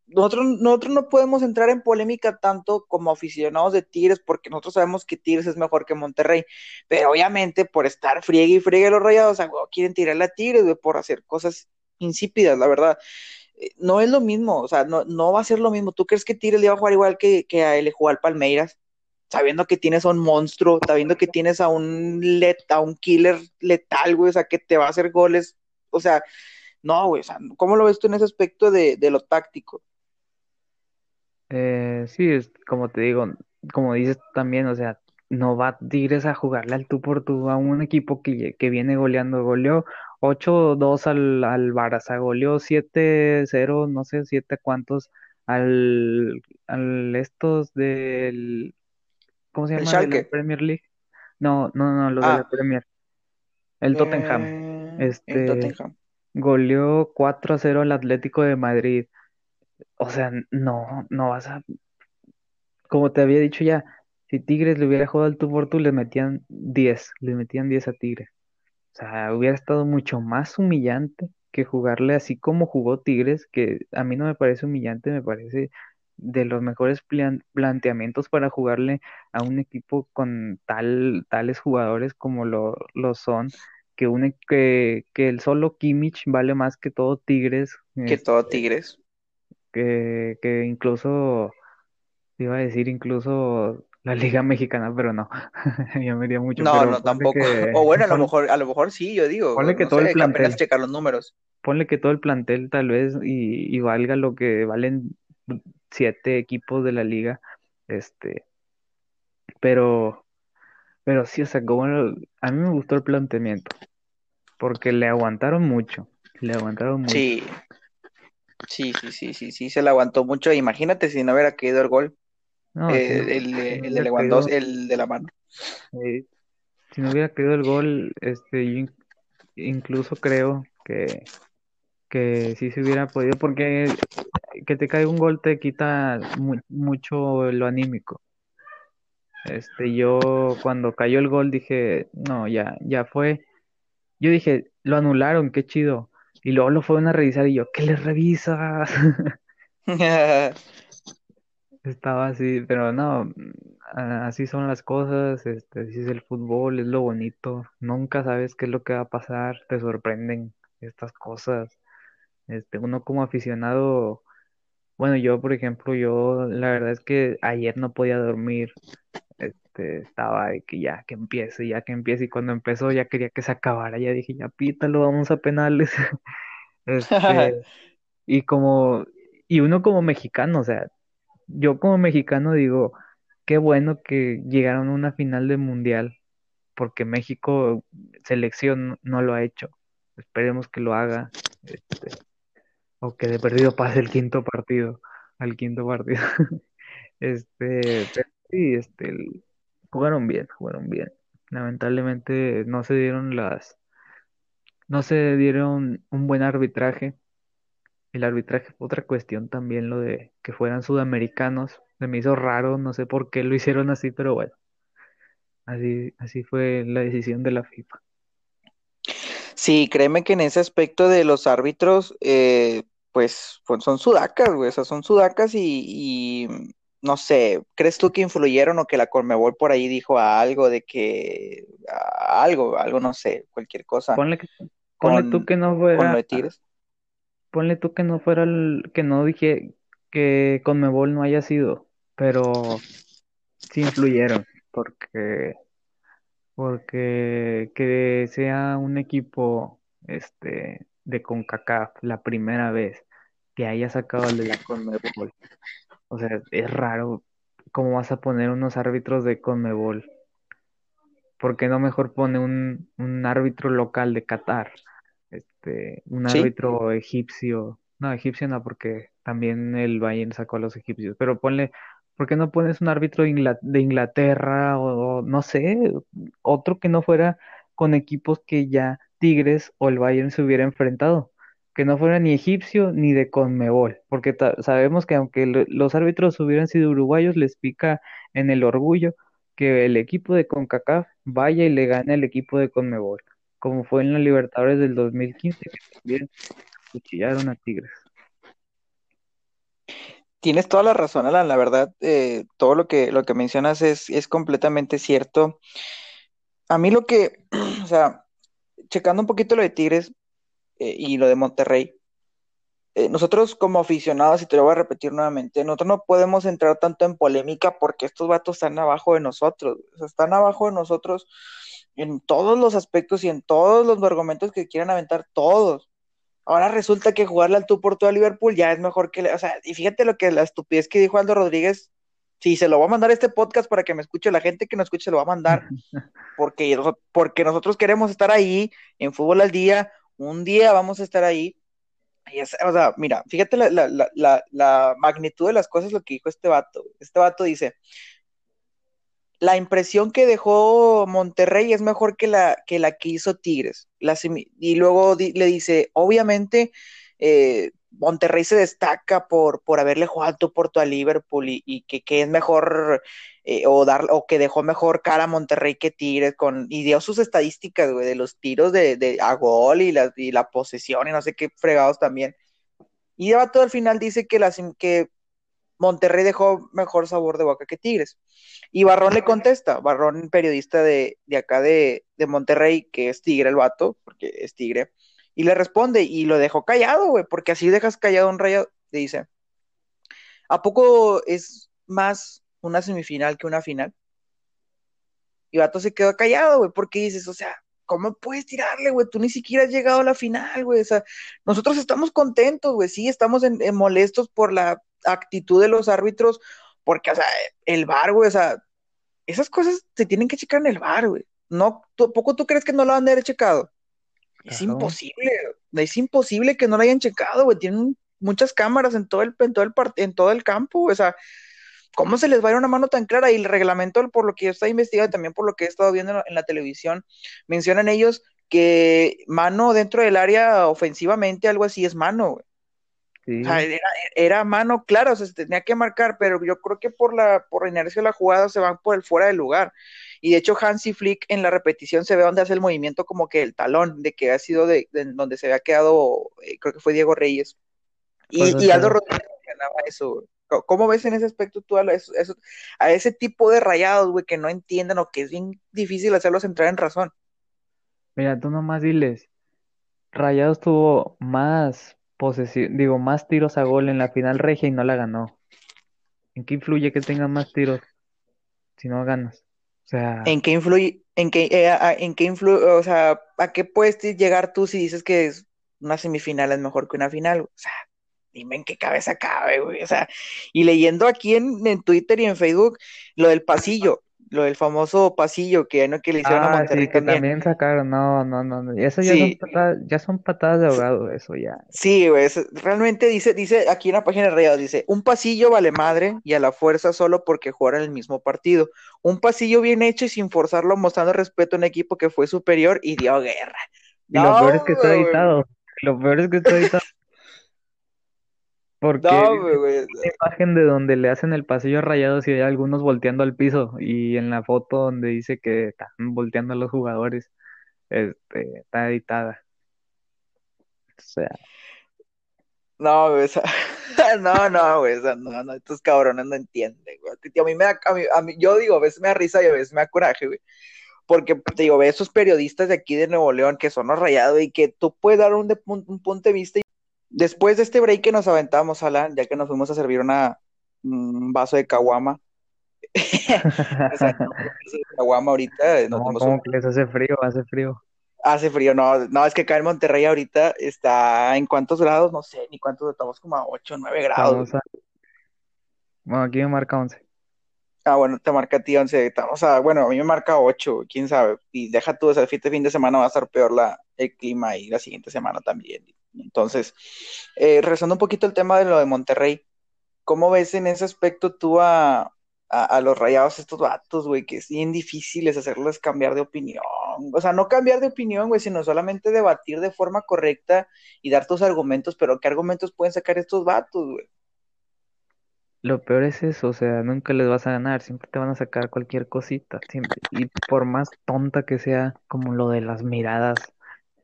nosotros, nosotros no podemos entrar en polémica tanto como aficionados de Tigres, porque nosotros sabemos que Tigres es mejor que Monterrey, pero obviamente por estar friegue y friegue los rayados, quieren tirarle a Tigres, por hacer cosas insípidas, la verdad. Eh, no es lo mismo, o sea, no, no va a ser lo mismo. ¿Tú crees que Tigres le va a jugar igual que, que a él jugar Palmeiras? Sabiendo que tienes a un monstruo, sabiendo que tienes a un let, a un killer letal, güey, o sea, que te va a hacer goles, o sea, no, güey, o sea, ¿cómo lo ves tú en ese aspecto de, de lo táctico? Eh, sí, es como te digo, como dices también, o sea, no va Tigres a jugarle al tú por tú a un equipo que, que viene goleando. Goleó 8-2 al, al Barça, goleó 7-0, no sé, 7 cuántos al, al estos del... ¿Cómo se llama? ¿De la Premier League? No, no, no, los de la ah. Premier. El Tottenham. Eh, este, Tottenham. Goleó 4-0 al Atlético de Madrid o sea, no, no vas a, como te había dicho ya, si Tigres le hubiera jugado al tú por tú, le metían 10, le metían 10 a Tigres. O sea, hubiera estado mucho más humillante que jugarle así como jugó Tigres, que a mí no me parece humillante, me parece de los mejores planteamientos para jugarle a un equipo con tal, tales jugadores como lo, lo son, que, une, que, que el solo Kimmich vale más que todo Tigres. Que todo este, Tigres que, que incluso, iba a decir incluso la Liga Mexicana, pero no, [laughs] ya me iría mucho. No, no, tampoco. [laughs] o bueno, a lo mejor, a lo mejor sí, yo digo. Ponle que todo el plantel. checar los números. Ponle que todo el plantel tal vez y, y valga lo que valen siete equipos de la liga, este, pero, pero sí, o sea, como a mí me gustó el planteamiento, porque le aguantaron mucho, le aguantaron mucho. Sí, Sí, sí, sí, sí, sí, se le aguantó mucho. Imagínate si no hubiera caído el gol. Eh, el, el, de Lewandowski, el de la mano. si no hubiera caído el gol, este, yo incluso creo que, que sí se hubiera podido, porque que te caiga un gol te quita mucho lo anímico. Este, yo cuando cayó el gol dije, no, ya, ya fue. Yo dije, lo anularon, qué chido. Y luego lo fueron a revisar y yo, ¿qué le revisas? [laughs] [laughs] Estaba así, pero no, así son las cosas, este, así es el fútbol, es lo bonito, nunca sabes qué es lo que va a pasar, te sorprenden estas cosas. Este, uno como aficionado, bueno, yo por ejemplo, yo la verdad es que ayer no podía dormir, este, estaba de que ya que empiece, ya que empiece, y cuando empezó ya quería que se acabara, ya dije, ya pítalo, vamos a penales. [laughs] [laughs] Este, y como, y uno como mexicano, o sea, yo como mexicano digo, qué bueno que llegaron a una final de mundial, porque México, selección, no lo ha hecho. Esperemos que lo haga, este, o que de perdido pase el quinto partido, al quinto partido. [laughs] Este, sí, este, jugaron bien, jugaron bien. Lamentablemente no se dieron las, no se dieron un buen arbitraje. El arbitraje fue otra cuestión también, lo de que fueran sudamericanos. Se me hizo raro, no sé por qué lo [laughs] hicieron así, pero bueno. Así, así fue la decisión de la FIFA. Sí, créeme que en ese aspecto de los árbitros, eh, pues, son sudacas, güey, o sea, son sudacas y, no sé, ¿crees tú que influyeron o que la Cormebol por ahí dijo algo de que algo, algo, no sé, cualquier cosa? Ponle, que, tú que no fuera, ponle tú que no fuera el, que no dije que Conmebol no haya sido, pero sí influyeron, porque, porque que sea un equipo este de CONCACAF la primera vez que haya sacado el de la Conmebol. O sea, es raro cómo vas a poner unos árbitros de Conmebol. ¿Por qué no mejor pone un, un árbitro local de Qatar? Este, un Sí, árbitro egipcio. No, egipcio no, porque también el Bayern sacó a los egipcios. Pero ponle, ¿por qué no pones un árbitro de Ingla- de Inglaterra o, o no sé, otro que no fuera con equipos que ya Tigres o el Bayern se hubiera enfrentado? Que no fuera ni egipcio ni de Conmebol, porque sabemos que aunque lo- los árbitros hubieran sido uruguayos, les pica en el orgullo que el equipo de CONCACAF vaya y le gane al equipo de Conmebol como fue en la Libertadores del 2015, que también cuchillaron a Tigres. tienes toda la razón, Alan. La verdad, eh, todo lo que, lo que mencionas es, es completamente cierto. A mí lo que, [clears throat] o sea, checando un poquito lo de Tigres eh, y lo de Monterrey, eh, nosotros como aficionados, y te lo voy a repetir nuevamente, nosotros no podemos entrar tanto en polémica porque estos vatos están abajo de nosotros, o sea, están abajo de nosotros en todos los aspectos y en todos los argumentos que quieran aventar todos. Ahora resulta que jugarle al tú por tú a Liverpool ya es mejor que, le- o sea, y fíjate lo que la estupidez que dijo Aldo Rodríguez, si se lo va a mandar este podcast para que me escuche, la gente que no escuche se lo va a mandar, [laughs] porque, porque nosotros queremos estar ahí en fútbol al día, un día vamos a estar ahí y es- o sea, mira, fíjate la, la, la, la, la magnitud de las cosas, lo que dijo este vato. Este vato dice, la impresión que dejó Monterrey es mejor que la que, la que hizo Tigres. Y luego le dice, obviamente, eh, Monterrey se destaca por, por haberle jugado al tú por tú a Liverpool y, que, que es mejor eh, o, dar, o que dejó mejor cara a Monterrey que Tigres con, y dio sus estadísticas, güey, de los tiros de, de a gol y la, y la posesión y no sé qué fregados también. Y el vato al final dice que, la, que Monterrey dejó mejor sabor de boca que Tigres. Y Barrón le contesta, Barrón, periodista de, de acá de, de, Monterrey, que es tigre el vato, porque es tigre, y le responde, y lo dejó callado, güey, porque así dejas callado un rayado. Le dice, ¿a poco es más una semifinal que una final? Y Vato se quedó callado, güey, porque dices, o sea, ¿cómo puedes tirarle, güey? Tú ni siquiera has llegado a la final, güey. O sea, nosotros estamos contentos, güey, sí, estamos molestos por la actitud de los árbitros, porque, o sea, el bar, güey, o sea, esas cosas se tienen que checar en el bar, güey. No, ¿poco tú crees que no lo han de haber checado? Es imposible, es imposible que no lo hayan checado, güey. Tienen muchas cámaras en todo el, en todo el, en todo el campo, o sea, ¿cómo se les va a ir una mano tan clara? Y el reglamento, por lo que yo estaba investigando y también por lo que he estado viendo en la, en la televisión, mencionan ellos que mano dentro del área ofensivamente, algo así es mano, güey. Sí. O sea, era, era, mano clara, o sea, se tenía que marcar, pero yo creo que por la, por la inercia de la jugada se van por el fuera del lugar. Y de hecho, Hansi Flick en la repetición se ve donde hace el movimiento como que el talón, de que ha sido de, de donde se había quedado, eh, creo que fue Diego Reyes. Y, pues y Aldo Rodríguez ganaba eso. ¿Cómo ves en ese aspecto tú a, eso, eso, a ese tipo de rayados, güey, que no entienden o que es bien difícil hacerlos entrar en razón? Mira, tú nomás diles, Rayados tuvo más posesión, digo, más tiros a gol en la final regia y no la ganó. ¿En qué influye que tengan más tiros si no ganas? O sea, ¿en qué influye? ¿En qué, eh, a, en qué influye? O sea, ¿a qué puedes llegar tú si dices que es una semifinal es mejor que una final? O sea, dime en qué cabeza cabe, güey. O sea, y leyendo aquí en, en Twitter y en Facebook lo del pasillo, lo del famoso pasillo que, ¿no? que le hicieron ah, a Monterrey sí, que también. también sacaron, no, no, no, no. Eso ya, Sí. son patadas, ya son patadas de ahogado, eso ya. Sí, güey, es- realmente dice, dice aquí en la página de Rayados, dice, un pasillo vale madre y a la fuerza solo porque jugaron el mismo partido. Un pasillo bien hecho y sin forzarlo, mostrando respeto a un equipo que fue superior y dio guerra. Y lo peor es que está editado. Lo peor es que está editado. Porque No, güey, una imagen de donde le hacen el pasillo a Rayados y hay algunos volteando al piso. Y en la foto donde dice que están volteando a los jugadores, este, está editada. O sea, No, güey, esa- [laughs] no, no, güey, esa- no, no, estos cabrones no entienden, güey. A mí me da, a mí, a mí- yo digo, a veces me da risa y a veces me da coraje, güey. Porque, te digo, ve esos periodistas de aquí de Nuevo León que son los rayados y que tú puedes dar un, de- un, un punto de vista después de este break que nos aventamos, Alan, ya que nos fuimos a servir una, un vaso de caguama. [laughs] o sea, caguama ahorita. No, ¿cómo que les hace frío? Hace frío. Hace frío, no, no, es que acá en Monterrey ahorita está en cuántos grados, no sé, ni cuántos, estamos como a 8 o 9 grados. Bueno, aquí me marca 11. Ah, bueno, te marca a ti 11, estamos a, bueno, a mí me marca 8, quién sabe, y deja tú, o sea, este fin de semana va a estar peor la, el clima y la siguiente semana también. Entonces, eh, rezando un poquito el tema de lo de Monterrey, ¿cómo ves en ese aspecto tú a, a, los rayados estos vatos, güey, que es bien difícil es hacerles cambiar de opinión. O sea, no cambiar de opinión, güey, sino solamente debatir de forma correcta y dar tus argumentos, pero ¿qué argumentos pueden sacar estos vatos, güey? Lo peor es eso, o sea, nunca les vas a ganar, siempre te van a sacar cualquier cosita, siempre. Y por más tonta que sea, como lo de las miradas,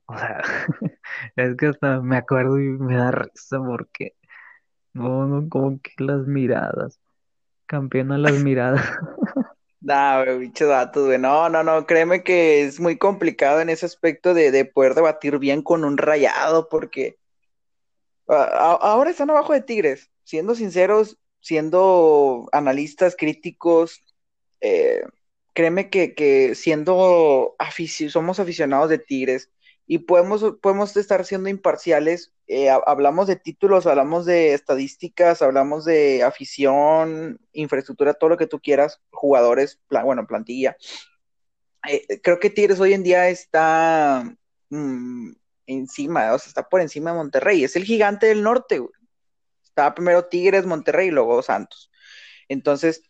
o sea, [laughs] es que hasta me acuerdo y me da risa porque, no, no, como que las miradas. Campeón a las [laughs] miradas. Nah, güey, bicho datos, güey. No, no, no, créeme que es muy complicado en ese aspecto de, de poder debatir bien con un rayado, porque ahora están abajo de Tigres. Siendo sinceros, siendo analistas críticos, eh, créeme que, que siendo somos aficionados de Tigres, y podemos, podemos estar siendo imparciales. Eh, hablamos de títulos, hablamos de estadísticas, hablamos de afición, infraestructura, todo lo que tú quieras, jugadores, bueno, plantilla. Eh, creo que Tigres hoy en día está mm, encima, o sea, está por encima de Monterrey. Es el gigante del norte, Estaba primero Tigres, Monterrey y luego Santos. Entonces,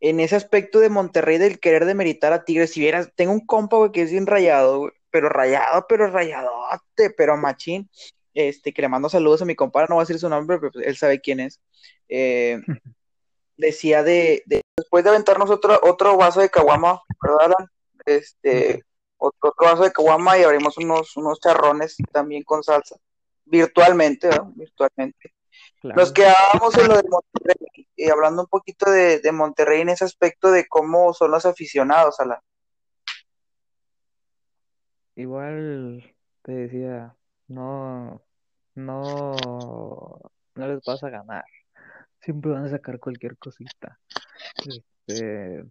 en ese aspecto de Monterrey, del querer demeritar a Tigres, si vieras, tengo un compa, güey, que es bien rayado, pero rayado, pero rayadote, pero machín. Este, que le mando saludos a mi compadre, no voy a decir su nombre, pero pues, él sabe quién es. Eh, decía de, después de aventarnos otro, otro vaso de caguama, ¿verdad, Este, otro, vaso de caguama y abrimos unos, unos charrones también con salsa, virtualmente, ¿no? Virtualmente. Nos quedábamos en lo de Monterrey, y hablando un poquito de, de Monterrey en ese aspecto de cómo son los aficionados a la, Igual te decía, no, no, no les vas a ganar. Siempre van a sacar cualquier cosita. Este,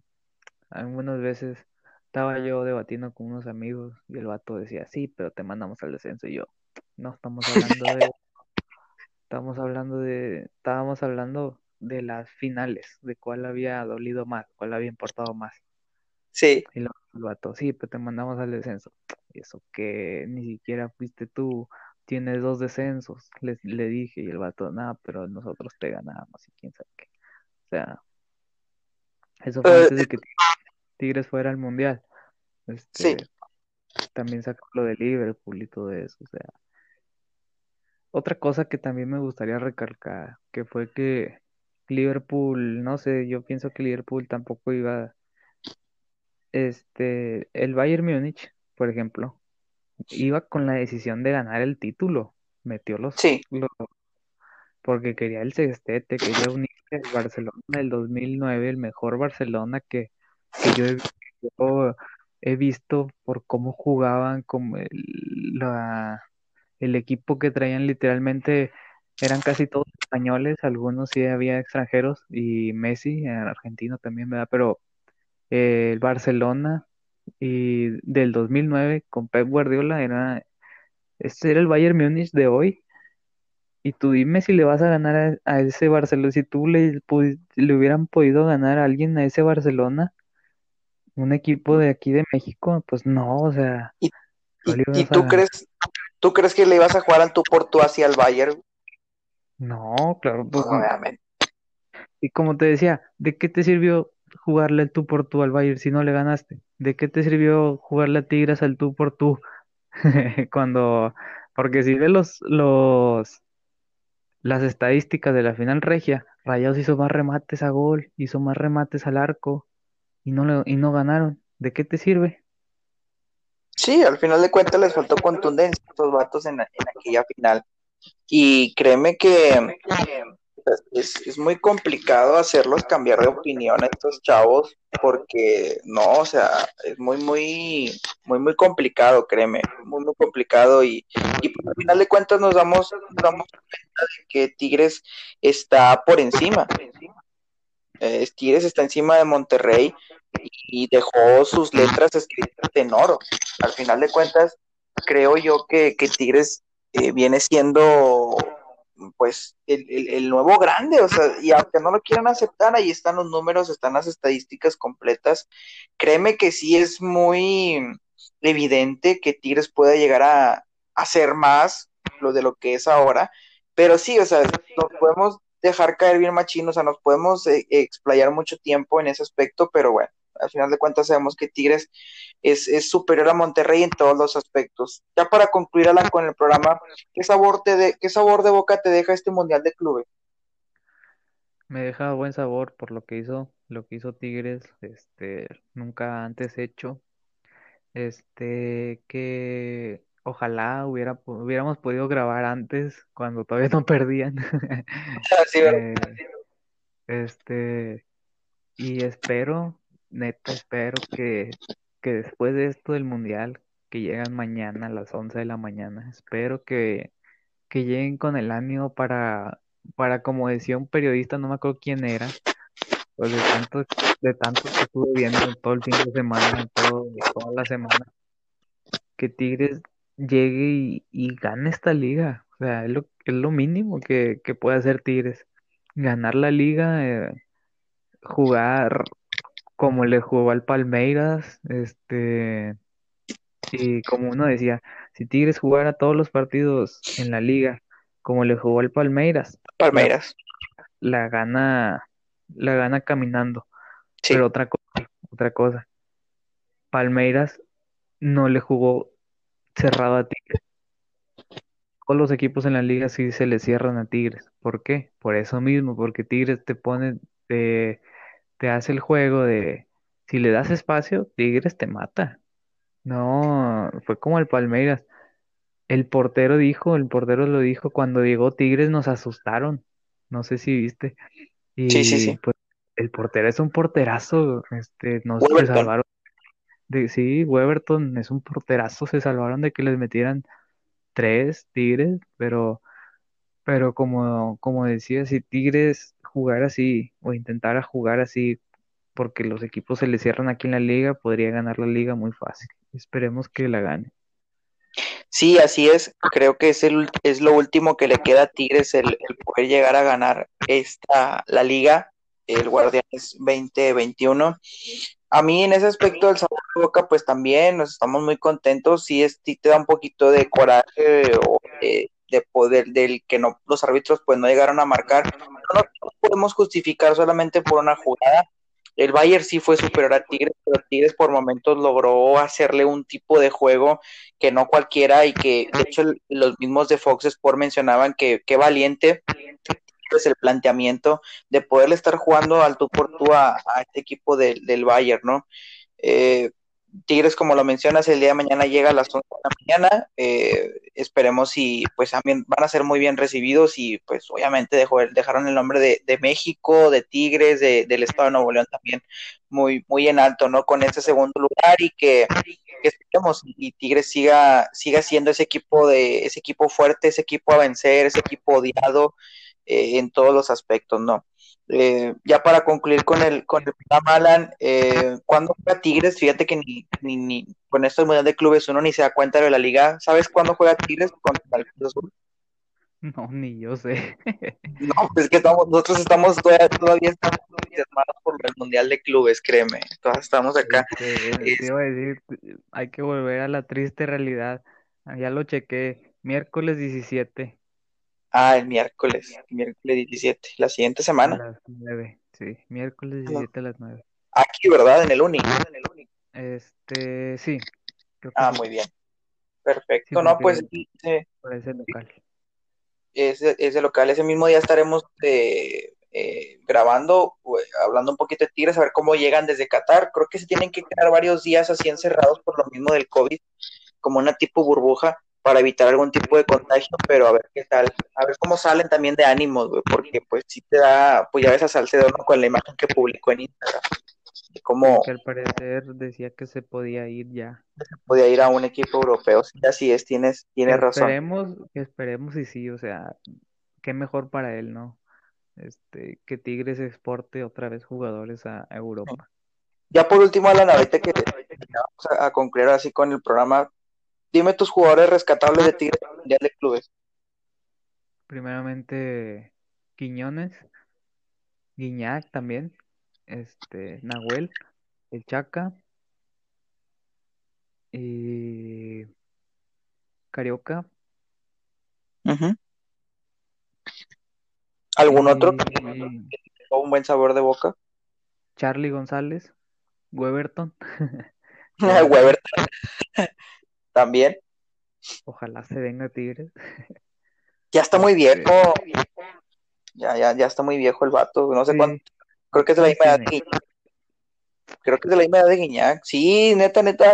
algunas veces estaba yo debatiendo con unos amigos y el vato decía, sí, pero te mandamos al descenso. Y yo, no estamos hablando de, estamos hablando de, estábamos hablando de las finales, de cuál había dolido más, cuál había importado más. Sí. Y luego el vato, sí, pero te mandamos al descenso eso que ni siquiera fuiste tú, tienes dos descensos, le, le dije, y el vato, nada, pero nosotros te ganamos, y quién sabe qué. O sea, eso fue antes de que Tigres fuera al Mundial. Este, También sacó lo de Liverpool y todo eso, o sea. Otra cosa que también me gustaría recalcar, que fue que Liverpool, no sé, yo pienso que Liverpool tampoco iba, este, el Bayern Múnich por ejemplo, iba con la decisión de ganar el título. Metió los, sí. porque quería el sextete, quería unirse al Barcelona del 2009, el mejor Barcelona que, yo, he, visto por cómo jugaban, como el, la, el equipo que traían literalmente eran casi todos españoles, algunos sí había extranjeros y Messi, argentino también, ¿verdad? Pero eh, el Barcelona y del 2009 con Pep Guardiola era este era el Bayern Múnich de hoy. Y tú dime si le vas a ganar a, ese Barcelona si tú le, le hubieran podido ganar a alguien a ese Barcelona un equipo de aquí de México pues no o sea y, tú crees tú crees que le ibas a jugar al tú por tú hacia el Bayern no claro pues, obviamente. Y como te decía de qué te sirvió jugarle el tú por tú al Bayern si no le ganaste? ¿De qué te sirvió jugarle a Tigres al tú por tú? [laughs] Cuando, porque si ves los, los, las estadísticas de la final regia, Rayados hizo más remates a gol, hizo más remates al arco y no, y no ganaron. ¿De qué te sirve? Sí, al final de cuentas les faltó contundencia a estos vatos en, en aquella final. Y créeme que es, muy complicado hacerlos cambiar de opinión a estos chavos porque no, o sea, es muy, muy, muy, muy complicado, créeme, muy, muy complicado y, y pues, al final de cuentas nos damos, damos cuenta de que Tigres está por encima. Eh, Tigres está encima de Monterrey y dejó sus letras escritas en oro. Al final de cuentas, creo yo que, que Tigres eh, viene siendo pues el, nuevo grande, o sea, y aunque no lo quieran aceptar, ahí están los números, están las estadísticas completas. Créeme que sí es muy evidente que Tigres puede llegar a hacer más lo de lo que es ahora, pero sí, o sea, nos podemos dejar caer bien machino, o sea, nos podemos eh, explayar mucho tiempo en ese aspecto, pero bueno, al final de cuentas sabemos que Tigres es, superior a Monterrey en todos los aspectos. Ya para concluir con el programa, ¿qué sabor, te de, ¿qué sabor de boca te deja este Mundial de Clubes? Me deja buen sabor por lo que hizo, lo que hizo Tigres, este, nunca antes hecho. Este, que ojalá hubiera, hubiéramos podido grabar antes, cuando todavía no perdían. [laughs] [laughs] Eh, este, y espero neta espero que, que después de esto del mundial, que llegan mañana a las 11 de la mañana, espero que, que lleguen con el ánimo para, para, como decía un periodista, no me acuerdo quién era, pues de tanto, de tanto que estuve viendo todo el fin de semana, todo, toda la semana, que Tigres llegue y, gane esta liga. O sea, es lo, es lo mínimo que, que puede hacer Tigres. Ganar la liga, eh, jugar como le jugó al Palmeiras, este, y como uno decía, si Tigres jugara todos los partidos en la liga, como le jugó al Palmeiras, Palmeiras, la, gana, la gana caminando. Pero otra cosa, otra cosa, Palmeiras no le jugó cerrado a Tigres. Todos los equipos en la liga sí se le cierran a Tigres. ¿Por qué? Por eso mismo, porque Tigres te pone, te, te hace el juego de si le das espacio, Tigres te mata. No, fue como el Palmeiras. El portero dijo, el portero lo dijo, cuando llegó Tigres nos asustaron. No sé si viste. Y sí, sí, sí. pues el portero es un porterazo. Este, no se salvaron. De, sí, Weberton es un porterazo. Se salvaron de que les metieran tres Tigres, pero, pero como, como decía, si Tigres jugar así o intentara jugar así, porque los equipos se le cierran aquí en la liga, podría ganar la liga muy fácil. Esperemos que la gane. Sí, así es. Creo que es, el, es lo último que le queda a Tigres, el, poder llegar a ganar esta, la liga, el Guardianes 2021. A mí en ese aspecto del sabor de boca, pues también nos estamos muy contentos. Sí, es, te da un poquito de coraje o de, de poder del que no los árbitros pues no llegaron a marcar. No, podemos justificar solamente por una jugada. El Bayern sí fue superior a Tigres, pero Tigres por momentos logró hacerle un tipo de juego que no cualquiera y que de hecho los mismos de Fox Sport mencionaban que qué valiente es el planteamiento de poderle estar jugando al tú por tú a, este equipo del Bayern, ¿no? Eh, Tigres, como lo mencionas, el día de mañana llega a las 11 de la mañana. Eh, esperemos y pues también van a ser muy bien recibidos y pues obviamente dejó, dejaron el nombre de, de México, de Tigres, de, del Estado de Nuevo León también muy, muy en alto, ¿no? Con ese segundo lugar y que, que esperemos y Tigres siga, siga siendo ese equipo de, ese equipo fuerte, ese equipo a vencer, ese equipo odiado eh, en todos los aspectos, ¿no? Eh, ya para concluir con el, con el programa, Alan, eh, ¿cuándo juega Tigres? Fíjate que ni, ni, ni con estos mundial de clubes uno ni se da cuenta de la liga. ¿Sabes cuándo juega Tigres contra el Cruz Azul? No, ni yo sé. [laughs] no, pues es que estamos, nosotros estamos todavía, todavía estamos por el mundial de clubes, créeme. Todos estamos acá. iba a decir, hay que volver a la triste realidad. Ya lo chequé, miércoles 17. Ah, el miércoles, miércoles 17, la siguiente semana. A las 9, sí, miércoles 17 a las 9. Aquí, ¿verdad? En el Uni. En el uni. Este, sí. Ah, muy bien. Perfecto, no, pues. Por ese local. Ese, ese local, ese mismo día estaremos eh, eh, grabando, hablando un poquito de Tigres, a ver cómo llegan desde Qatar. Creo que se tienen que quedar varios días así encerrados por lo mismo del COVID, como una tipo burbuja para evitar algún tipo de contagio, pero a ver qué tal, a ver cómo salen también de ánimos, güey, porque pues sí te da, pues ya ves a Salcedo, ¿no? Con la imagen que publicó en Instagram, de cómo Que al parecer decía que se podía ir ya. podía ir a un equipo europeo, sí, así es, tienes, tienes Que razón. esperemos, que esperemos y sí, o sea, qué mejor para él, ¿no? Este, que Tigres exporte otra vez jugadores a a Europa. Ya por último, Alan, ahorita que vamos a, a concluir así con el programa, dime tus jugadores rescatables de Tigres Mundial de Clubes. Primeramente, Quiñones, Guiñac también, este, Nahuel, el Chaca y Carioca. ¿Algún otro que [laughs] un buen sabor de boca? Charlie González, Weberton. [laughs] [laughs] Weberton, Weber también. ojalá se venga Tigres. Ya está muy Este, viejo. Ya, ya, ya está muy viejo el vato. No sé cuánto. Creo que es de la ¿cuántos misma edad de? Guiñac. Creo que es de la misma edad de Guiñac. Sí, neta, neta.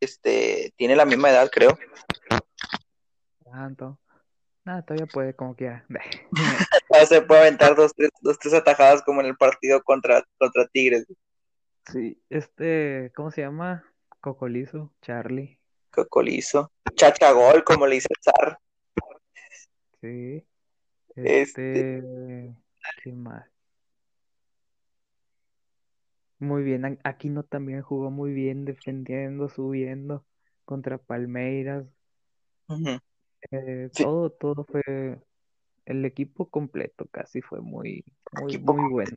Este, tiene la misma edad, creo. ¿Cuánto? Nada, todavía puede, como quiera. [laughs] Ya se puede aventar dos, tres, dos, tres atajadas como en el partido contra, contra Tigres. Sí, este, ¿cómo se llama? Cocolizo, Charlie. Cocolizo. Chachagol, como le dice el zar. Sí. Este, Este, ¿qué más? Muy bien, Aquino también jugó muy bien, defendiendo, subiendo contra Palmeiras. Eh, Sí, todo, todo fue, el equipo completo casi fue muy, muy, muy bueno.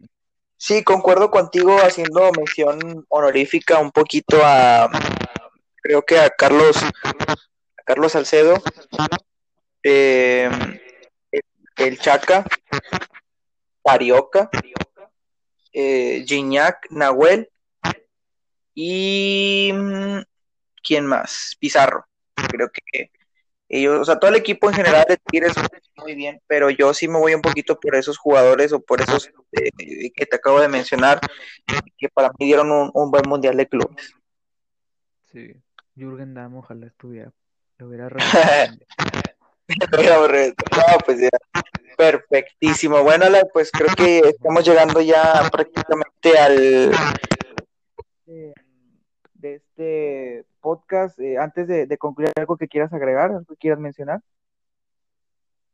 Sí, concuerdo contigo haciendo mención honorífica un poquito a, creo que a Carlos, a Carlos Salcedo, eh, el Chaca, Carioca, eh, Gignac, Nahuel y mm, ¿quién más? Pizarro. Creo que ellos, o sea, todo el equipo en general de Tigres muy bien, pero yo sí me voy un poquito por esos jugadores o por esos eh, que te acabo de mencionar, que para mí dieron un, un buen mundial de clubes. Sí, Jürgen Damm ojalá estuviera, lo hubiera. [laughs] No, pues ya, perfectísimo. Bueno, pues creo que estamos llegando ya prácticamente al de, de este podcast. Eh, antes de, concluir, ¿algo que quieras agregar, algo que quieras mencionar?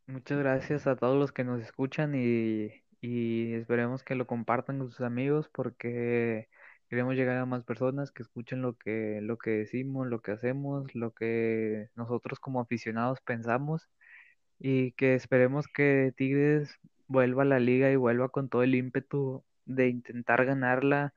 Muchas gracias a todos los que nos escuchan y, y esperemos que lo compartan con sus amigos porque queremos llegar a más personas que escuchen lo que, lo que decimos, lo que hacemos, lo que nosotros como aficionados pensamos y que esperemos que Tigres vuelva a la liga y vuelva con todo el ímpetu de intentar ganarla,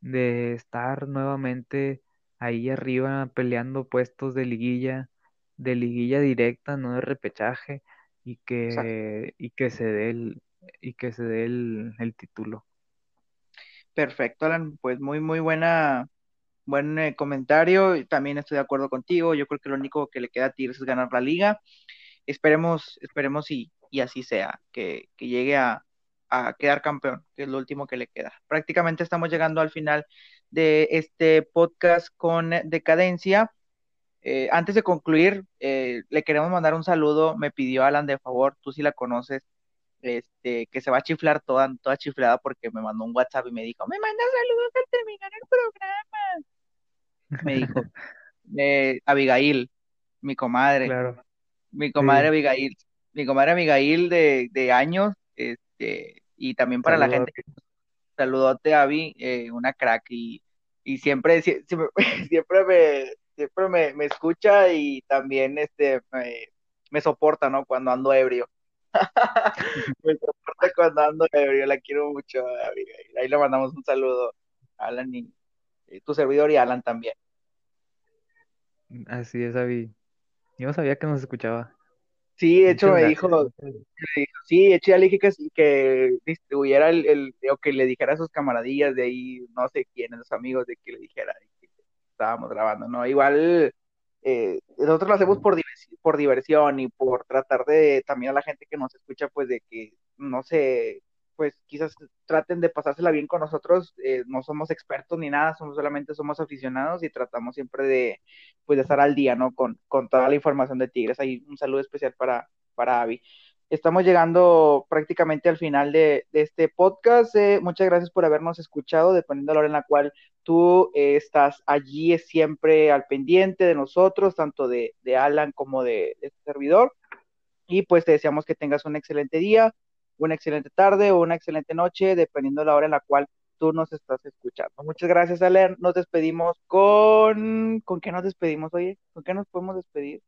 de estar nuevamente ahí arriba peleando puestos de liguilla, de liguilla directa, no de repechaje y Exacto. que, y que se dé el, y que se dé el, el título. Perfecto, Alan. Pues muy, muy buena, buen eh, comentario. y También estoy de acuerdo contigo. Yo creo que lo único que le queda a Tigres es ganar la liga. Esperemos, esperemos y, y así sea, que, que llegue a, a quedar campeón, que es lo último que le queda. Prácticamente estamos llegando al final de este podcast con decadencia. Eh, antes de concluir, eh, le queremos mandar un saludo. Me pidió Alan de favor, tú sí la conoces, este, que se va a chiflar toda, toda chiflada porque me mandó un WhatsApp y me dijo, me manda saludos al terminar el programa. Me dijo, [laughs] eh, Abigail, mi comadre, Claro, mi comadre sí, Abigail, mi comadre Abigail de, de años, este, y también para la gente, saludote Abby, eh, una crack y, y siempre, sie- siempre, [laughs] siempre me, siempre me, me escucha y también este me, soporta, ¿no? Cuando ando ebrio. [laughs] Me soporta cuando ando ebrio, la quiero mucho, Abigail. Ahí le mandamos un saludo a Alan y, y tu servidor y a Alan también. Así es, Avi. Yo no sabía que nos escuchaba. Sí, de hecho me dijo, sí, de hecho ya le dije que, que distribuyera el, el, o que le dijera a sus camaradillas de ahí, no sé quiénes, los amigos de que le dijera que estábamos grabando, ¿no? Igual eh, nosotros lo hacemos por, por diversión y por tratar de también a la gente que nos escucha, pues de que no se, pues quizás traten de pasársela bien con nosotros. Eh, no somos expertos ni nada, somos solamente somos aficionados y tratamos siempre de, pues, de estar al día, ¿no? Con, con toda la información de Tigres. Ahí un saludo especial para, para Avi. Estamos llegando prácticamente al final de, de este podcast. Eh, muchas gracias por habernos escuchado, dependiendo de la hora en la cual tú eh, estás allí siempre al pendiente de nosotros, tanto de, de Alan como de, de este servidor. Y pues te deseamos que tengas un excelente día, una excelente tarde o una excelente noche, dependiendo de la hora en la cual tú nos estás escuchando. Muchas gracias, Alan. Nos despedimos con... ¿Con qué nos despedimos, oye? ¿Con qué nos podemos despedir?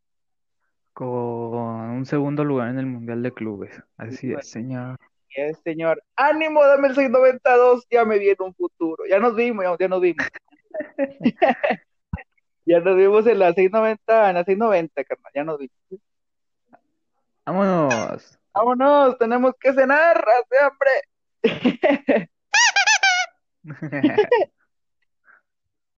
Con un segundo lugar en el Mundial de Clubes. Así es, señor. Es, señor. Ánimo, dame el 692, ya me vi en un futuro. Ya nos vimos, ya, ya nos vimos. [laughs] ya nos vimos en la 690, en la 690, carnal, ya nos vimos. Vámonos. Vámonos, tenemos que cenar, hace hambre. [laughs] [laughs]